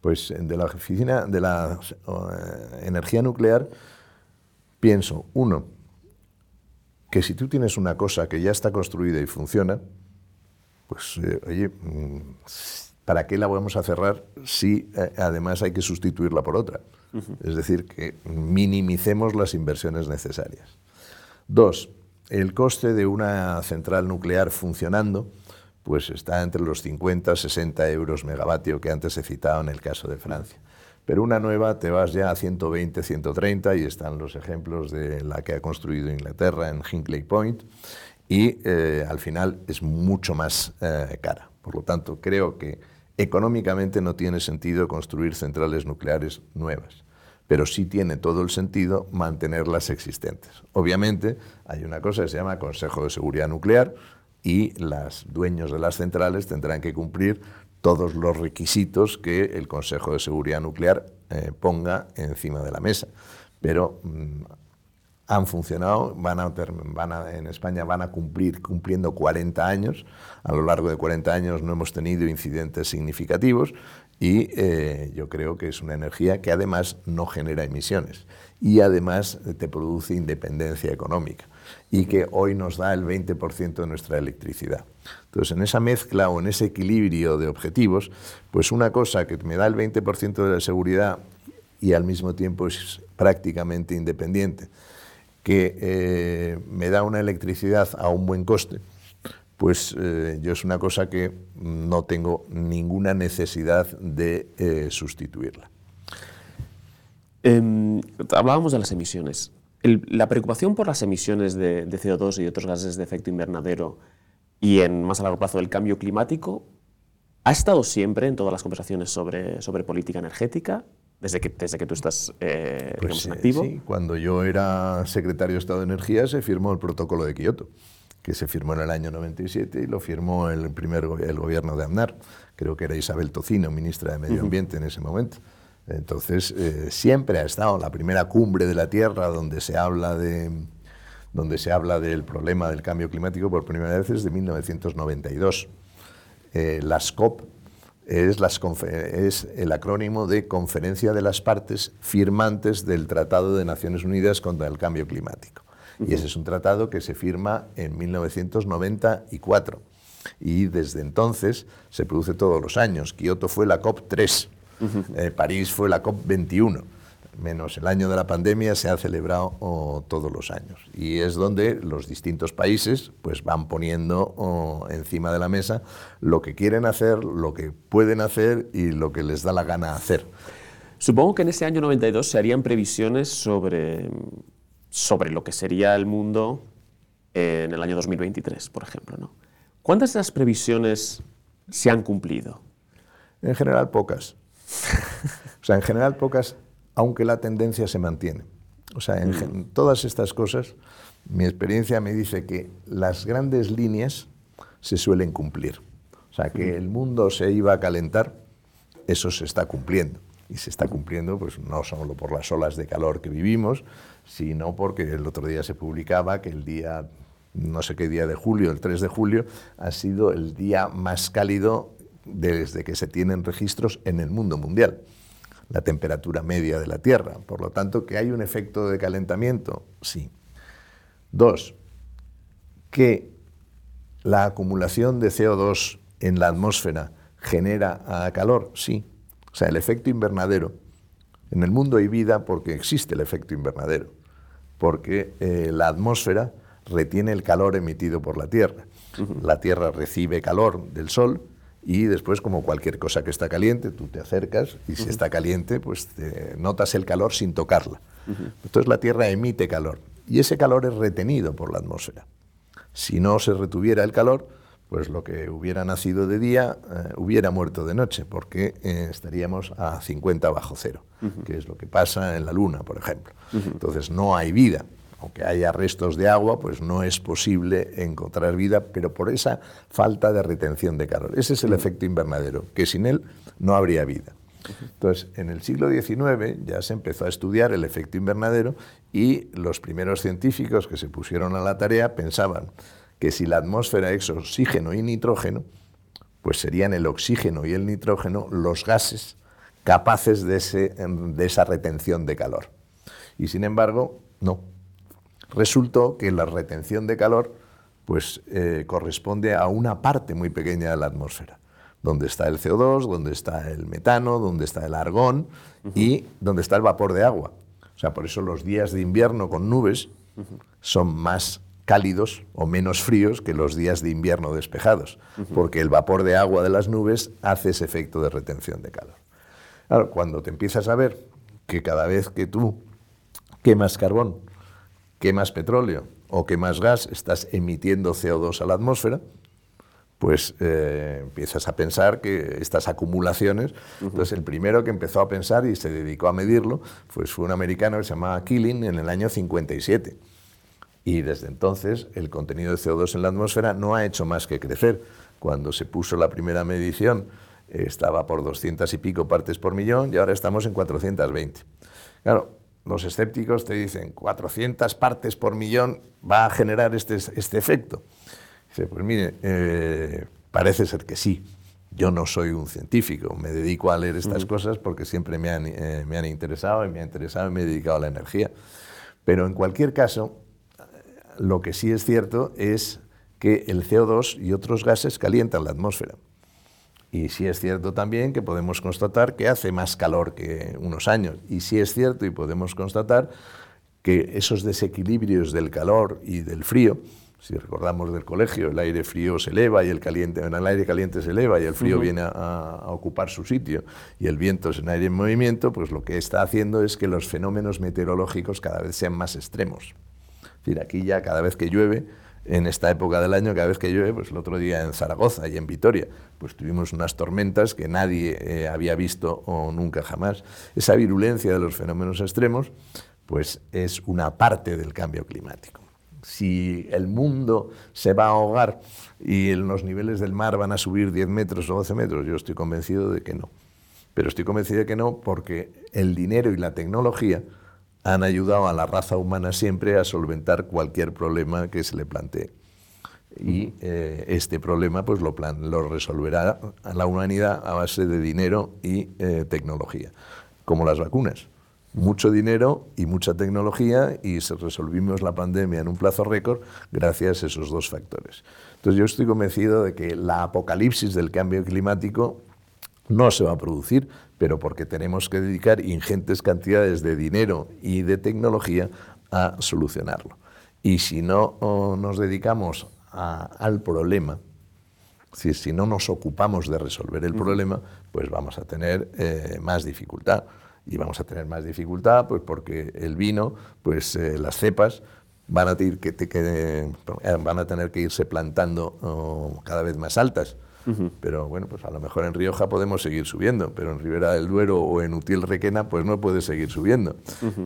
Pues de la oficina de la eh, energía nuclear pienso, uno, que si tú tienes una cosa que ya está construida y funciona, pues eh, oye, mm, ¿para qué la vamos a cerrar si eh, además hay que sustituirla por otra? Es decir, que minimicemos las inversiones necesarias. Dos, el coste de una central nuclear funcionando pues está entre los 50 60 euros megavatio que antes he citado en el caso de Francia. Pero una nueva te vas ya a 120, 130 y están los ejemplos de la que ha construido Inglaterra en Hinkley Point y eh, al final es mucho más eh, cara. Por lo tanto, creo que económicamente no tiene sentido construir centrales nucleares nuevas pero sí tiene todo el sentido mantener las existentes. Obviamente hay una cosa que se llama Consejo de Seguridad Nuclear, y los dueños de las centrales tendrán que cumplir todos los requisitos que el Consejo de Seguridad Nuclear eh, ponga encima de la mesa. Pero mm, han funcionado, van a, en España van a cumplir cumpliendo 40 años. A lo largo de 40 años no hemos tenido incidentes significativos y eh, yo creo que es una energía que además no genera emisiones y además te produce independencia económica y que hoy nos da el 20% de nuestra electricidad. Entonces, en esa mezcla o en ese equilibrio de objetivos, pues una cosa que me da el 20% de la seguridad y al mismo tiempo es prácticamente independiente, que eh, me da una electricidad a un buen coste, pues eh, yo es una cosa que no tengo ninguna necesidad de eh, sustituirla. Em, hablábamos de las emisiones la preocupación por las emisiones de, CO2 y otros gases de efecto invernadero y en más a largo plazo el cambio climático ha estado siempre en todas las conversaciones sobre, sobre política energética, desde que, desde que tú estás eh, pues en activo. Sí, cuando yo era secretario de Estado de Energía se firmó el protocolo de Kioto, que se firmó en el año 97 y lo firmó el primer el gobierno de Aznar. Creo que era Isabel Tocino, ministra de Medio Ambiente en ese momento. Entonces, eh, siempre ha estado la primera cumbre de la Tierra donde se habla de donde se habla del problema del cambio climático por primera vez desde 1992. Eh, las COP es, las es, el acrónimo de Conferencia de las Partes Firmantes del Tratado de Naciones Unidas contra el Cambio Climático. Y ese es un tratado que se firma en 1994. Y desde entonces se produce todos los años. Kioto fue la COP 3 eh, París fue la COP21 menos el año de la pandemia, se ha celebrado oh, todos los años. Y es donde los distintos países pues, van poniendo oh, encima de la mesa lo que quieren hacer, lo que pueden hacer y lo que les da la gana hacer. Supongo que en ese año 92 se harían previsiones sobre, sobre lo que sería el mundo en el año 2023, por ejemplo. ¿no? ¿Cuántas de esas previsiones se han cumplido? En general, pocas. [LAUGHS] o sea, en general pocas, aunque la tendencia se mantiene. O sea, en, mm. todas estas cosas, mi experiencia me dice que las grandes líneas se suelen cumplir. O sea, que mm. el mundo se iba a calentar, eso se está cumpliendo. Y se está cumpliendo pues, no solo por las olas de calor que vivimos, sino porque el otro día se publicaba que el día, no sé qué día de julio, el 3 de julio, ha sido el día más cálido desde que se tienen registros en el mundo mundial, la temperatura media de la Tierra. Por lo tanto, que hay un efecto de calentamiento, sí. Dos, que la acumulación de CO2 en la atmósfera genera calor, sí. O sea, el efecto invernadero. En el mundo hay vida porque existe el efecto invernadero, porque eh, la atmósfera retiene el calor emitido por la Tierra. La Tierra recibe calor del Sol y después, como cualquier cosa que está caliente, tú te acercas y si está caliente, pues notas el calor sin tocarla. Entonces la Tierra emite calor y ese calor es retenido por la atmósfera. Si no se retuviera el calor, pues lo que hubiera nacido de día eh, hubiera muerto de noche, porque eh, estaríamos a 50 bajo cero, que es lo que pasa en la Luna, por ejemplo. Entonces no hay vida. Aunque haya restos de agua, pues no es posible encontrar vida, pero por esa falta de retención de calor. Ese es el efecto invernadero, que sin él no habría vida. Entonces, en el siglo XIX ya se empezó a estudiar el efecto invernadero y los primeros científicos que se pusieron a la tarea pensaban que si la atmósfera es oxígeno y nitrógeno, pues serían el oxígeno y el nitrógeno los gases capaces de, esa retención de calor. Y sin embargo, no. Resultó que la retención de calor pues, eh, corresponde a una parte muy pequeña de la atmósfera, donde está el CO2, donde está el metano, donde está el argón y donde está el vapor de agua. O sea, por eso los días de invierno con nubes son más cálidos o menos fríos que los días de invierno despejados, porque el vapor de agua de las nubes hace ese efecto de retención de calor. Claro, cuando te empiezas a ver que cada vez que tú quemas carbón, quemas petróleo o quemas gas, estás emitiendo CO2 a la atmósfera, pues eh, empiezas a pensar que estas acumulaciones, entonces el primero que empezó a pensar y se dedicó a medirlo, pues fue un americano que se llamaba Killing en el año 57 y desde entonces el contenido de CO2 en la atmósfera no ha hecho más que crecer. Cuando se puso la primera medición estaba por 200 y pico partes por millón y ahora estamos en 420. Claro, los escépticos te dicen 400 partes por millón va a generar este, este efecto. Dice, pues mire, eh, parece ser que sí. Yo no soy un científico, me dedico a leer estas cosas porque siempre me han, eh, me han interesado y me ha interesado y me he dedicado a la energía. Pero en cualquier caso, lo que sí es cierto es que el CO2 y otros gases calientan la atmósfera. Y sí es cierto también que podemos constatar que hace más calor que unos años. Y sí es cierto y podemos constatar que esos desequilibrios del calor y del frío, si recordamos del colegio, el aire frío se eleva y el caliente, el aire caliente se eleva y el frío viene a, a, ocupar su sitio y el viento es un aire en movimiento, pues lo que está haciendo es que los fenómenos meteorológicos cada vez sean más extremos decir, aquí ya cada vez que llueve, en esta época del año, cada vez que llueve, pues el otro día en Zaragoza y en Vitoria, pues tuvimos unas tormentas que nadie eh, había visto o nunca jamás. Esa virulencia de los fenómenos extremos, pues es una parte del cambio climático. Si el mundo se va a ahogar y los niveles del mar van a subir 10 metros o 12 metros, yo estoy convencido de que no. Pero estoy convencido de que no porque el dinero y la tecnología han ayudado a la raza humana siempre a solventar cualquier problema que se le plantee. Y eh, este problema pues lo, plan, lo resolverá a la humanidad a base de dinero y eh, tecnología, como las vacunas. Mucho dinero y mucha tecnología y se resolvimos la pandemia en un plazo récord gracias a esos dos factores. Entonces yo estoy convencido de que la apocalipsis del cambio climático no se va a producir, pero porque tenemos que dedicar ingentes cantidades de dinero y de tecnología a solucionarlo. Y si no nos dedicamos al problema, si, si, no nos ocupamos de resolver el problema, pues vamos a tener eh, más dificultad. Y vamos a tener más dificultad pues porque el vino, pues eh, las cepas, van a, tener que, que, van a tener que irse plantando oh, cada vez más altas pero bueno, pues a lo mejor en Rioja podemos seguir subiendo, pero en Ribera del Duero o en Utiel Requena pues no puede seguir subiendo.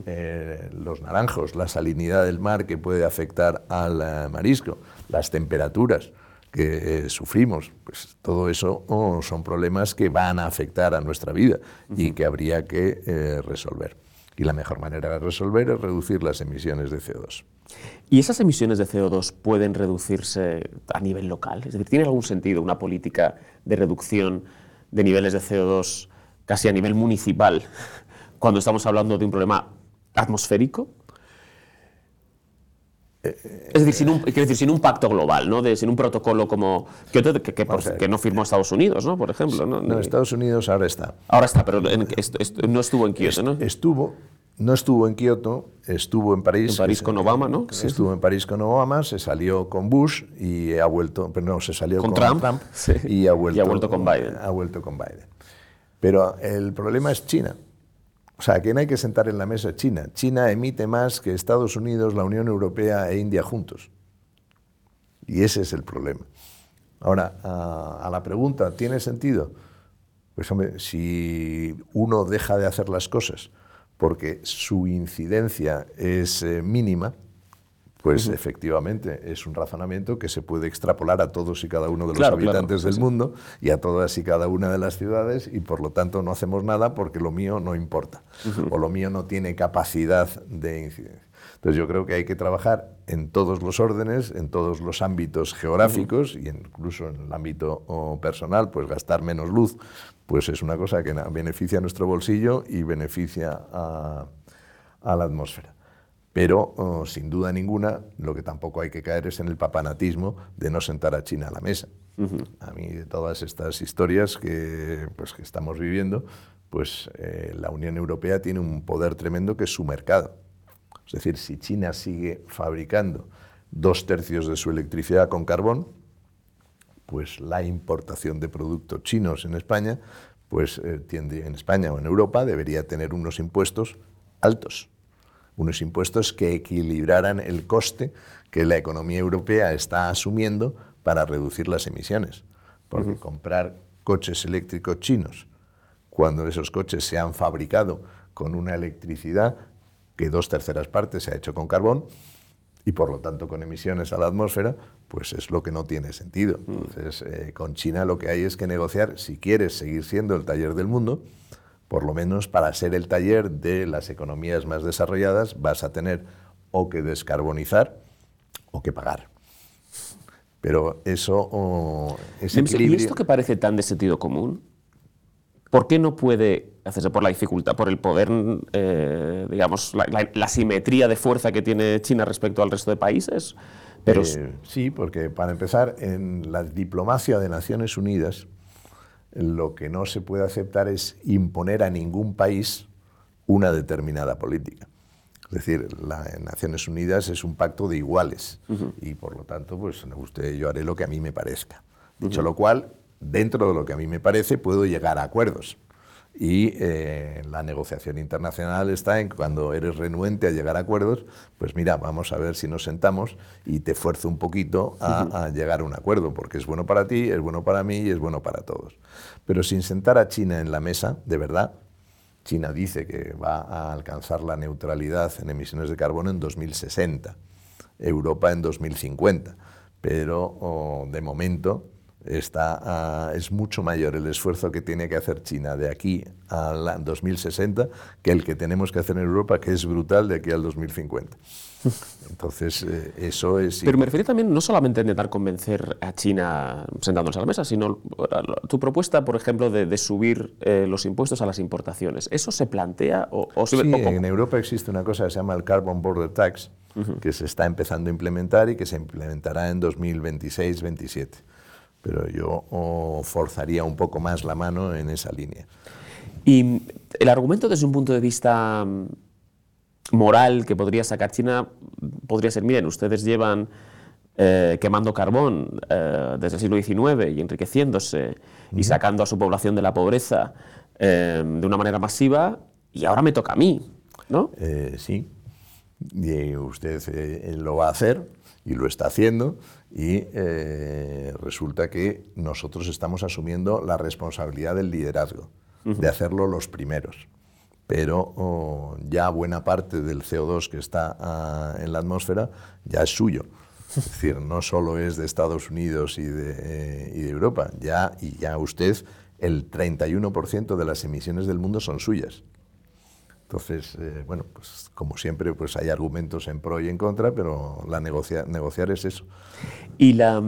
Eh, los naranjos, la salinidad del mar que puede afectar al eh, marisco, las temperaturas que eh, sufrimos, pues todo eso oh, son problemas que van a afectar a nuestra vida y que habría que resolver. Y la mejor manera de resolver es reducir las emisiones de CO2. ¿Y esas emisiones de CO2 pueden reducirse a nivel local? Es decir, ¿tiene algún sentido una política de reducción de niveles de CO2 casi a nivel municipal [LAUGHS] cuando estamos hablando de un problema atmosférico? Es decir, sin un, decir, sin un pacto global, ¿no? De, sin un protocolo como que, que, no firmó Estados Unidos, ¿no? por ejemplo. No, Estados Unidos ahora está. Ahora está, pero no estuvo en Kioto, ¿no? Estuvo, no estuvo en Kioto, estuvo en París. En París con Obama, ¿no? Estuvo en París con Obama, se salió con Bush y ha vuelto, pero no, se salió con, Trump, [LAUGHS] y, ha vuelto, y ha vuelto con Biden. Ha vuelto con Biden. Pero el problema es China. O sea, ¿quién hay que sentar en la mesa? China. China emite más que Estados Unidos, la Unión Europea e India juntos. Y ese es el problema. Ahora, a, la pregunta, ¿tiene sentido? Pues hombre, si uno deja de hacer las cosas porque su incidencia es eh, mínima, pues efectivamente es un razonamiento que se puede extrapolar a todos y cada uno de los habitantes del mundo y a todas y cada una de las ciudades y por lo tanto no hacemos nada porque lo mío no importa o lo mío no tiene capacidad de incidencia. Entonces yo creo que hay que trabajar en todos los órdenes, en todos los ámbitos geográficos y incluso en el ámbito personal, pues gastar menos luz, pues es una cosa que beneficia a nuestro bolsillo y beneficia a, la atmósfera. Pero, oh, sin duda ninguna, lo que tampoco hay que caer es en el papanatismo de no sentar a China a la mesa. A mí, de todas estas historias que, pues, que estamos viviendo, pues eh, la Unión Europea tiene un poder tremendo que es su mercado. Es decir, si China sigue fabricando dos tercios de su electricidad con carbón, pues la importación de productos chinos en España, pues eh, tiende, en España o en Europa debería tener unos impuestos altos, unos impuestos que equilibraran el coste que la economía europea está asumiendo para reducir las emisiones. Porque comprar coches eléctricos chinos, cuando esos coches se han fabricado con una electricidad que dos terceras partes se ha hecho con carbón y por lo tanto con emisiones a la atmósfera, pues es lo que no tiene sentido. Mm. Entonces, eh, con China lo que hay es que negociar, si quieres seguir siendo el taller del mundo, por lo menos para ser el taller de las economías más desarrolladas, vas a tener o que descarbonizar o que pagar. Pero eso, ese equilibrio... ¿Y esto que parece tan de sentido común? ¿Por qué no puede hacerse por la dificultad, por el poder, eh, digamos, la, simetría de fuerza que tiene China respecto al resto de países? Pero... Eh, sí, porque para empezar, en la diplomacia de Naciones Unidas, lo que no se puede aceptar es imponer a ningún país una determinada política. Es decir, las Naciones Unidas es un pacto de iguales y por lo tanto, pues usted yo haré lo que a mí me parezca. Dicho lo cual, dentro de lo que a mí me parece, puedo llegar a acuerdos. Y eh, la negociación internacional está en cuando eres renuente a llegar a acuerdos, pues mira, vamos a ver si nos sentamos y te esfuerzo un poquito a, llegar a un acuerdo, porque es bueno para ti, es bueno para mí y es bueno para todos. Pero sin sentar a China en la mesa, de verdad, China dice que va a alcanzar la neutralidad en emisiones de carbono en 2060, Europa en 2050, pero oh, de momento está, ah, es mucho mayor el esfuerzo que tiene que hacer China de aquí al 2060 que el que tenemos que hacer en Europa, que es brutal de aquí al 2050. Entonces, eh, eso es... Pero me refiero también no solamente a intentar convencer a China sentándonos a la mesa, sino tu propuesta, por ejemplo, de, subir eh, los impuestos a las importaciones. ¿Eso se plantea o, o Sí, en Europa existe una cosa que se llama el Carbon Border Tax, que se está empezando a implementar y que se implementará en 2026-27 pero yo forzaría un poco más la mano en esa línea. Y el argumento desde un punto de vista mm, moral que podría sacar China podría ser, miren, ustedes llevan eh, quemando carbón eh, desde el siglo XIX y enriqueciéndose y sacando a su población de la pobreza eh, de una manera masiva y ahora me toca a mí, ¿no? sí, y usted lo va a hacer y lo está haciendo y eh, resulta que nosotros estamos asumiendo la responsabilidad del liderazgo, de hacerlo los primeros. Pero oh, ya buena parte del CO2 que está ah, en la atmósfera ya es suyo. [LAUGHS] Es decir, no solo es de Estados Unidos y de, eh, y de Europa, ya, y ya usted, el 31% de las emisiones del mundo son suyas. Entonces, eh, bueno, pues como siempre, pues hay argumentos en pro y en contra, pero la negociar es eso. Y la,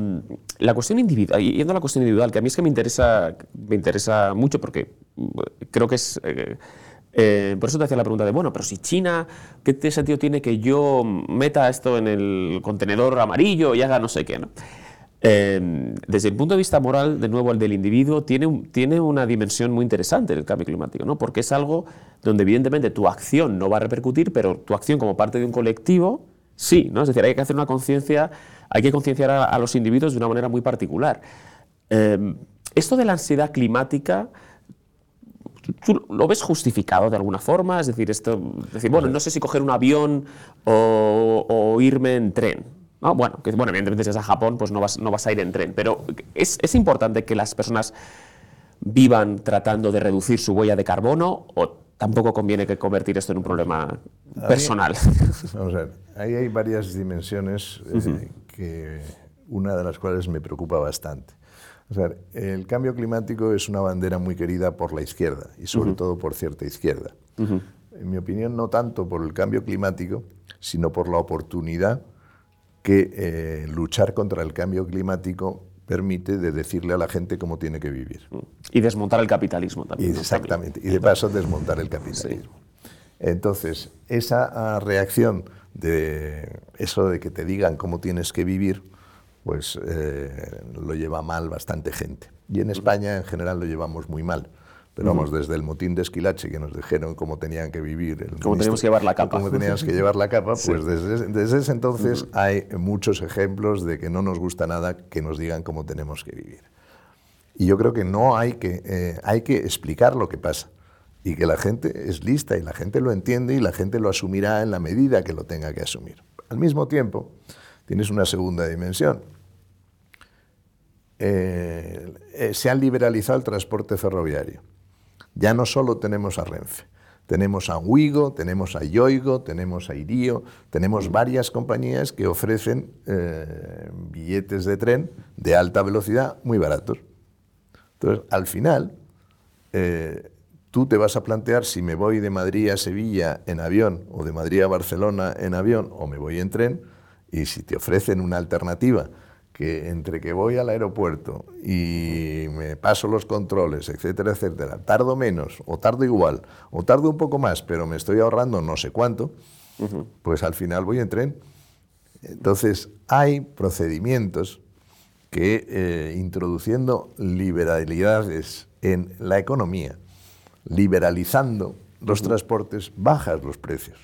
la, cuestión individual, yendo a la cuestión individual, que a mí es que me interesa, me interesa mucho porque mm, creo que es... Eh, eh, por eso te hacía la pregunta de, bueno, pero si China, ¿qué sentido tiene que yo meta esto en el contenedor amarillo y haga no sé qué? ¿no? Em, desde el punto de vista moral, de nuevo, el del individuo tiene, tiene una dimensión muy interesante el cambio climático, ¿no? porque es algo donde evidentemente tu acción no va a repercutir, pero tu acción como parte de un colectivo, sí, ¿no? es decir, hay que hacer una conciencia, hay que concienciar a, los individuos de una manera muy particular. Em, esto de la ansiedad climática, ¿Tú lo ves justificado de alguna forma? Es decir, esto, decir bueno, no sé si coger un avión o, o irme en tren. ¿No? Bueno, que, bueno, evidentemente si vas a Japón, pues no vas, no vas a ir en tren, pero es, es importante que las personas vivan tratando de reducir su huella de carbono o tampoco conviene que convertir esto en un problema personal. [LAUGHS] vamos a ver, ahí hay varias dimensiones eh, que una de las cuales me preocupa bastante. O sea, el cambio climático es una bandera muy querida por la izquierda y sobre todo por cierta izquierda. En mi opinión, no tanto por el cambio climático, sino por la oportunidad que eh, luchar contra el cambio climático permite de decirle a la gente cómo tiene que vivir. Y desmontar el capitalismo también. exactamente, y de paso desmontar el capitalismo. Entonces, esa ah, reacción de eso de que te digan cómo tienes que vivir, pues eh, lo lleva mal bastante gente. Y en España en general lo llevamos muy mal. Pero vamos, desde el motín de Esquilache, que nos dijeron cómo tenían que vivir. El cómo teníamos que llevar la capa. Cómo teníamos que llevar la capa, pues desde, desde, ese entonces hay muchos ejemplos de que no nos gusta nada que nos digan cómo tenemos que vivir. Y yo creo que no hay que, eh, hay que explicar lo que pasa. Y que la gente es lista y la gente lo entiende y la gente lo asumirá en la medida que lo tenga que asumir. Al mismo tiempo, tienes una segunda dimensión. Eh, eh, se ha liberalizado el transporte ferroviario. Ya no solo tenemos a Renfe, tenemos a Wigo, tenemos a Yoigo, tenemos a Irio, tenemos varias compañías que ofrecen eh, billetes de tren de alta velocidad muy baratos. Entonces, al final, eh, tú te vas a plantear si me voy de Madrid a Sevilla en avión o de Madrid a Barcelona en avión o me voy en tren, y si te ofrecen una alternativa que entre que voy al aeropuerto y me paso los controles, etcétera, etcétera, tardo menos o tardo igual o tardo un poco más, pero me estoy ahorrando no sé cuánto, pues al final voy en tren. Entonces, hay procedimientos que eh, introduciendo liberalidades en la economía, liberalizando los transportes, bajas los precios.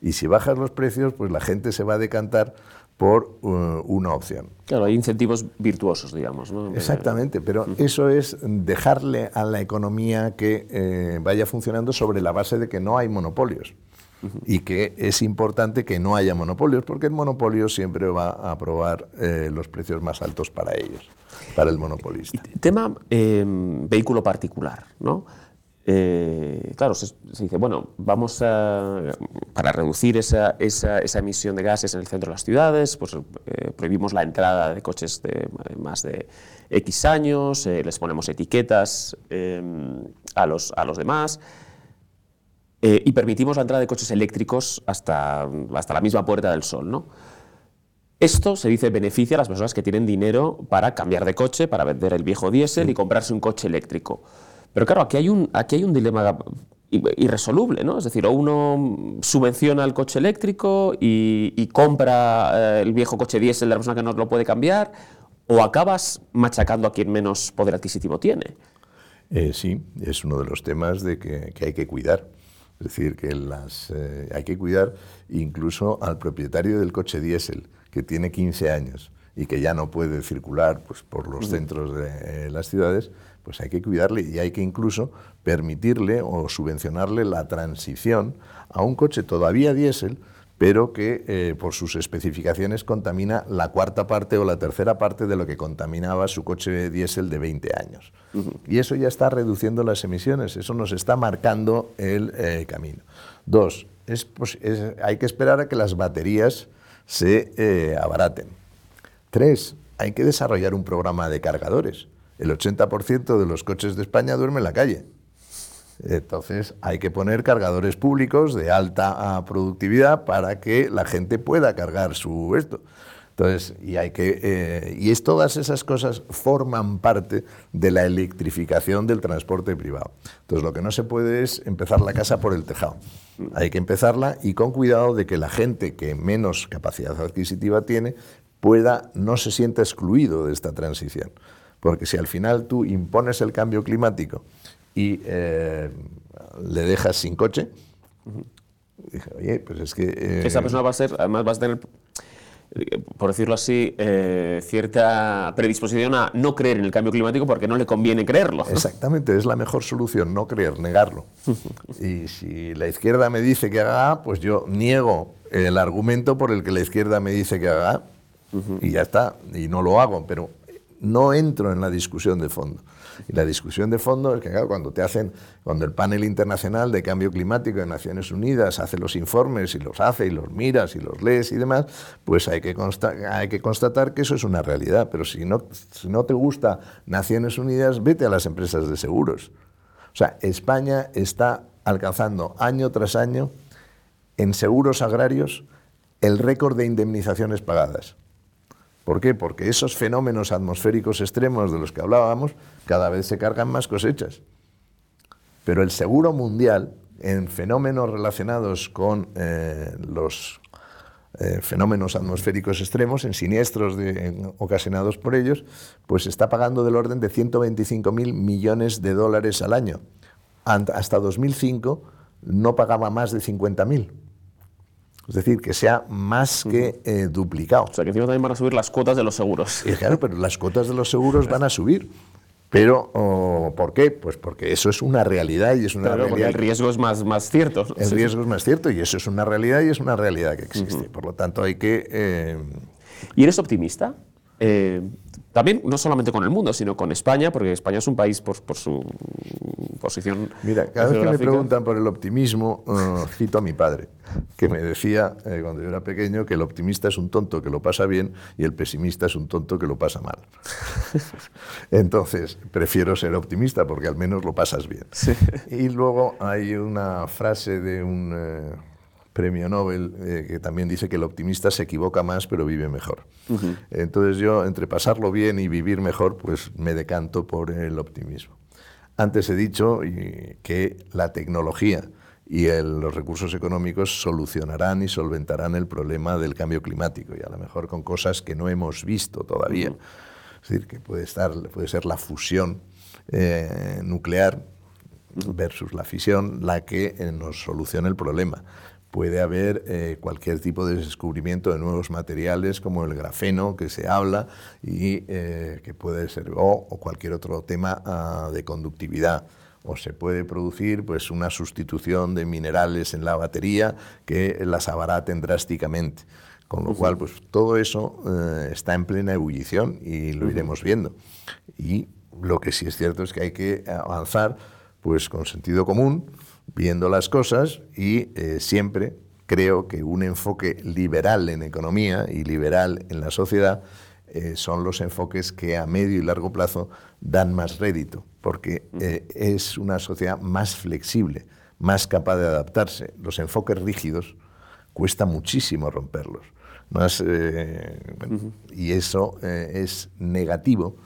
Y si bajas los precios, pues la gente se va a decantar por uh, una opción. Claro, hay incentivos virtuosos, digamos. Exactamente, pero eso es dejarle a la economía que eh, vaya funcionando sobre la base de que no hay monopolios. Y que es importante que no haya monopolios, porque el monopolio siempre va a aprobar eh, los precios más altos para ellos, para el monopolista. tema em, vehículo particular, ¿no? Eh, claro, se, dice, bueno, vamos a, para reducir esa, esa, esa, emisión de gases en el centro de las ciudades, pues eh, prohibimos la entrada de coches de más de X años, eh, les ponemos etiquetas em, a, los, a los demás y permitimos la entrada de coches eléctricos hasta, hasta la misma Puerta del Sol, ¿no? Esto se dice beneficia a las personas que tienen dinero para cambiar de coche, para vender el viejo diésel y comprarse un coche eléctrico. Pero claro, aquí hay un, aquí hay un dilema irresoluble, ¿no? Es decir, o uno subvenciona el coche eléctrico y, compra eh, el viejo coche diésel de la persona que no lo puede cambiar, o acabas machacando a quien menos poder adquisitivo tiene. Eh, sí, es uno de los temas de que, hay que cuidar. Es decir, que las, eh, hay que cuidar incluso al propietario del coche diésel, que tiene 15 años y que ya no puede circular pues, por los centros de las ciudades, pues hay que cuidarle y hay que incluso permitirle o subvencionarle la transición a un coche todavía diésel, pero que eh, por sus especificaciones contamina la cuarta parte o la tercera parte de lo que contaminaba su coche diésel de 20 años. Y eso ya está reduciendo las emisiones, eso nos está marcando el eh, camino. Dos, hay que esperar a que las baterías se eh, abaraten. Tres, hay que desarrollar un programa de cargadores el 80% de los coches de España duermen en la calle. Entonces hay que poner cargadores públicos de alta ah, productividad para que la gente pueda cargar su esto. Entonces, y hay que eh, y es todas esas cosas forman parte de la electrificación del transporte privado. Entonces, lo que no se puede es empezar la casa por el tejado. Hay que empezarla y con cuidado de que la gente que menos capacidad adquisitiva tiene pueda no se sienta excluido de esta transición. Porque si al final tú impones el cambio climático y eh, le dejas sin coche, dije, oye, pues es que... Eh, Esa persona va a ser, además va a tener, por decirlo así, eh, cierta predisposición a no creer en el cambio climático porque no le conviene creerlo. Exactamente, es la mejor solución, no creer, negarlo. y si la izquierda me dice que haga A, pues yo niego el argumento por el que la izquierda me dice que haga A y ya está, y no lo hago, pero no entro en la discusión de fondo. Y la discusión de fondo es que cuando te hacen, cuando el panel internacional de cambio climático de Naciones Unidas hace los informes y los hace y los miras y los lees y demás, pues hay que, hay que constatar que eso es una realidad. Pero si no, si no te gusta Naciones Unidas, vete a las empresas de seguros. O sea, España está alcanzando año tras año en seguros agrarios el récord de indemnizaciones pagadas. ¿Por qué? Porque esos fenómenos atmosféricos extremos de los que hablábamos cada vez se cargan más cosechas. Pero el seguro mundial, en fenómenos relacionados con eh, los eh, fenómenos atmosféricos extremos, en siniestros ocasionados por ellos, pues está pagando del orden de 125.000 millones de dólares al año. Hasta 2005 no pagaba más de 50.000. Es decir, que sea más que eh, duplicado. O sea, que encima también van a subir las cuotas de los seguros. claro, pero las cuotas de los seguros van a subir. Pero, oh, ¿por qué? Pues porque eso es una realidad y es una claro, realidad. el riesgo es más, más cierto. El riesgo es más cierto y eso es una realidad y es una realidad que existe. Por lo tanto, hay que. Eh, ¿Y eres optimista? Eh, también, no solamente con el mundo, sino con España, porque España es un país por, su posición. Mira, cada vez que me preguntan por el optimismo, uh, cito a mi padre, que me decía eh, cuando yo era pequeño que el optimista es un tonto que lo pasa bien y el pesimista es un tonto que lo pasa mal. [LAUGHS] Entonces, prefiero ser optimista porque al menos lo pasas bien. Y luego hay una frase de un. Eh, premio Nobel, eh, que también dice que el optimista se equivoca más pero vive mejor. Entonces yo, entre pasarlo bien y vivir mejor, pues me decanto por el optimismo. Antes he dicho que la tecnología y los recursos económicos solucionarán y solventarán el problema del cambio climático, y a lo mejor con cosas que no hemos visto todavía. Es decir, que puede, estar, puede ser la fusión eh, nuclear versus la fisión la que eh, nos solucione el problema puede haber eh, cualquier tipo de descubrimiento de nuevos materiales como el grafeno que se habla y eh, que puede ser o, cualquier otro tema ah, de conductividad. O se puede producir pues una sustitución de minerales en la batería que las abaraten drásticamente. Con lo cual pues todo eso eh, está en plena ebullición y lo iremos viendo. Y lo que sí es cierto es que hay que avanzar pues con sentido común viendo las cosas y eh, siempre creo que un enfoque liberal en economía y liberal en la sociedad eh, son los enfoques que a medio y largo plazo dan más rédito, porque eh, es una sociedad más flexible, más capaz de adaptarse. Los enfoques rígidos cuesta muchísimo romperlos. Y eso es negativo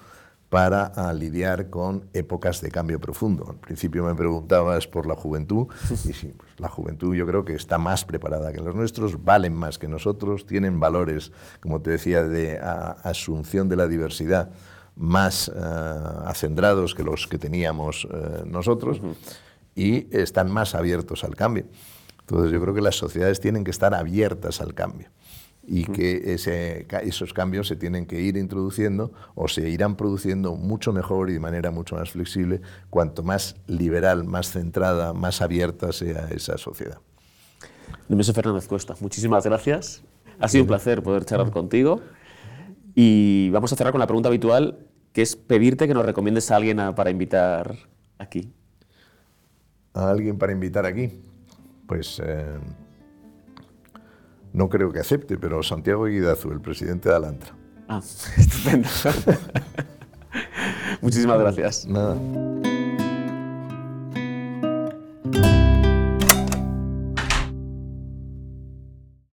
para lidiar con épocas de cambio profundo. Al principio me preguntabas por la juventud, y sí, pues la juventud yo creo que está más preparada que los nuestros, valen más que nosotros, tienen valores, como te decía, de asunción de la diversidad más uh, acendrados que los que teníamos eh, nosotros y están más abiertos al cambio. Entonces yo creo que las sociedades tienen que estar abiertas al cambio y que ese, esos cambios se tienen que ir introduciendo o se irán produciendo mucho mejor y de manera mucho más flexible cuanto más liberal, más centrada, más abierta sea esa sociedad. Nemesio Fernández Cuesta, muchísimas gracias. Ha sido un placer poder charlar contigo y vamos a cerrar con la pregunta habitual, que es pedirte que nos recomiendes a alguien para invitar aquí. ¿A alguien para invitar aquí? Pues... Eh, no creo que acepte, pero Santiago Guidazu, el presidente de Alantra. Ah, [LAUGHS] estupendo. [LAUGHS] Muchísimas gracias. Nada.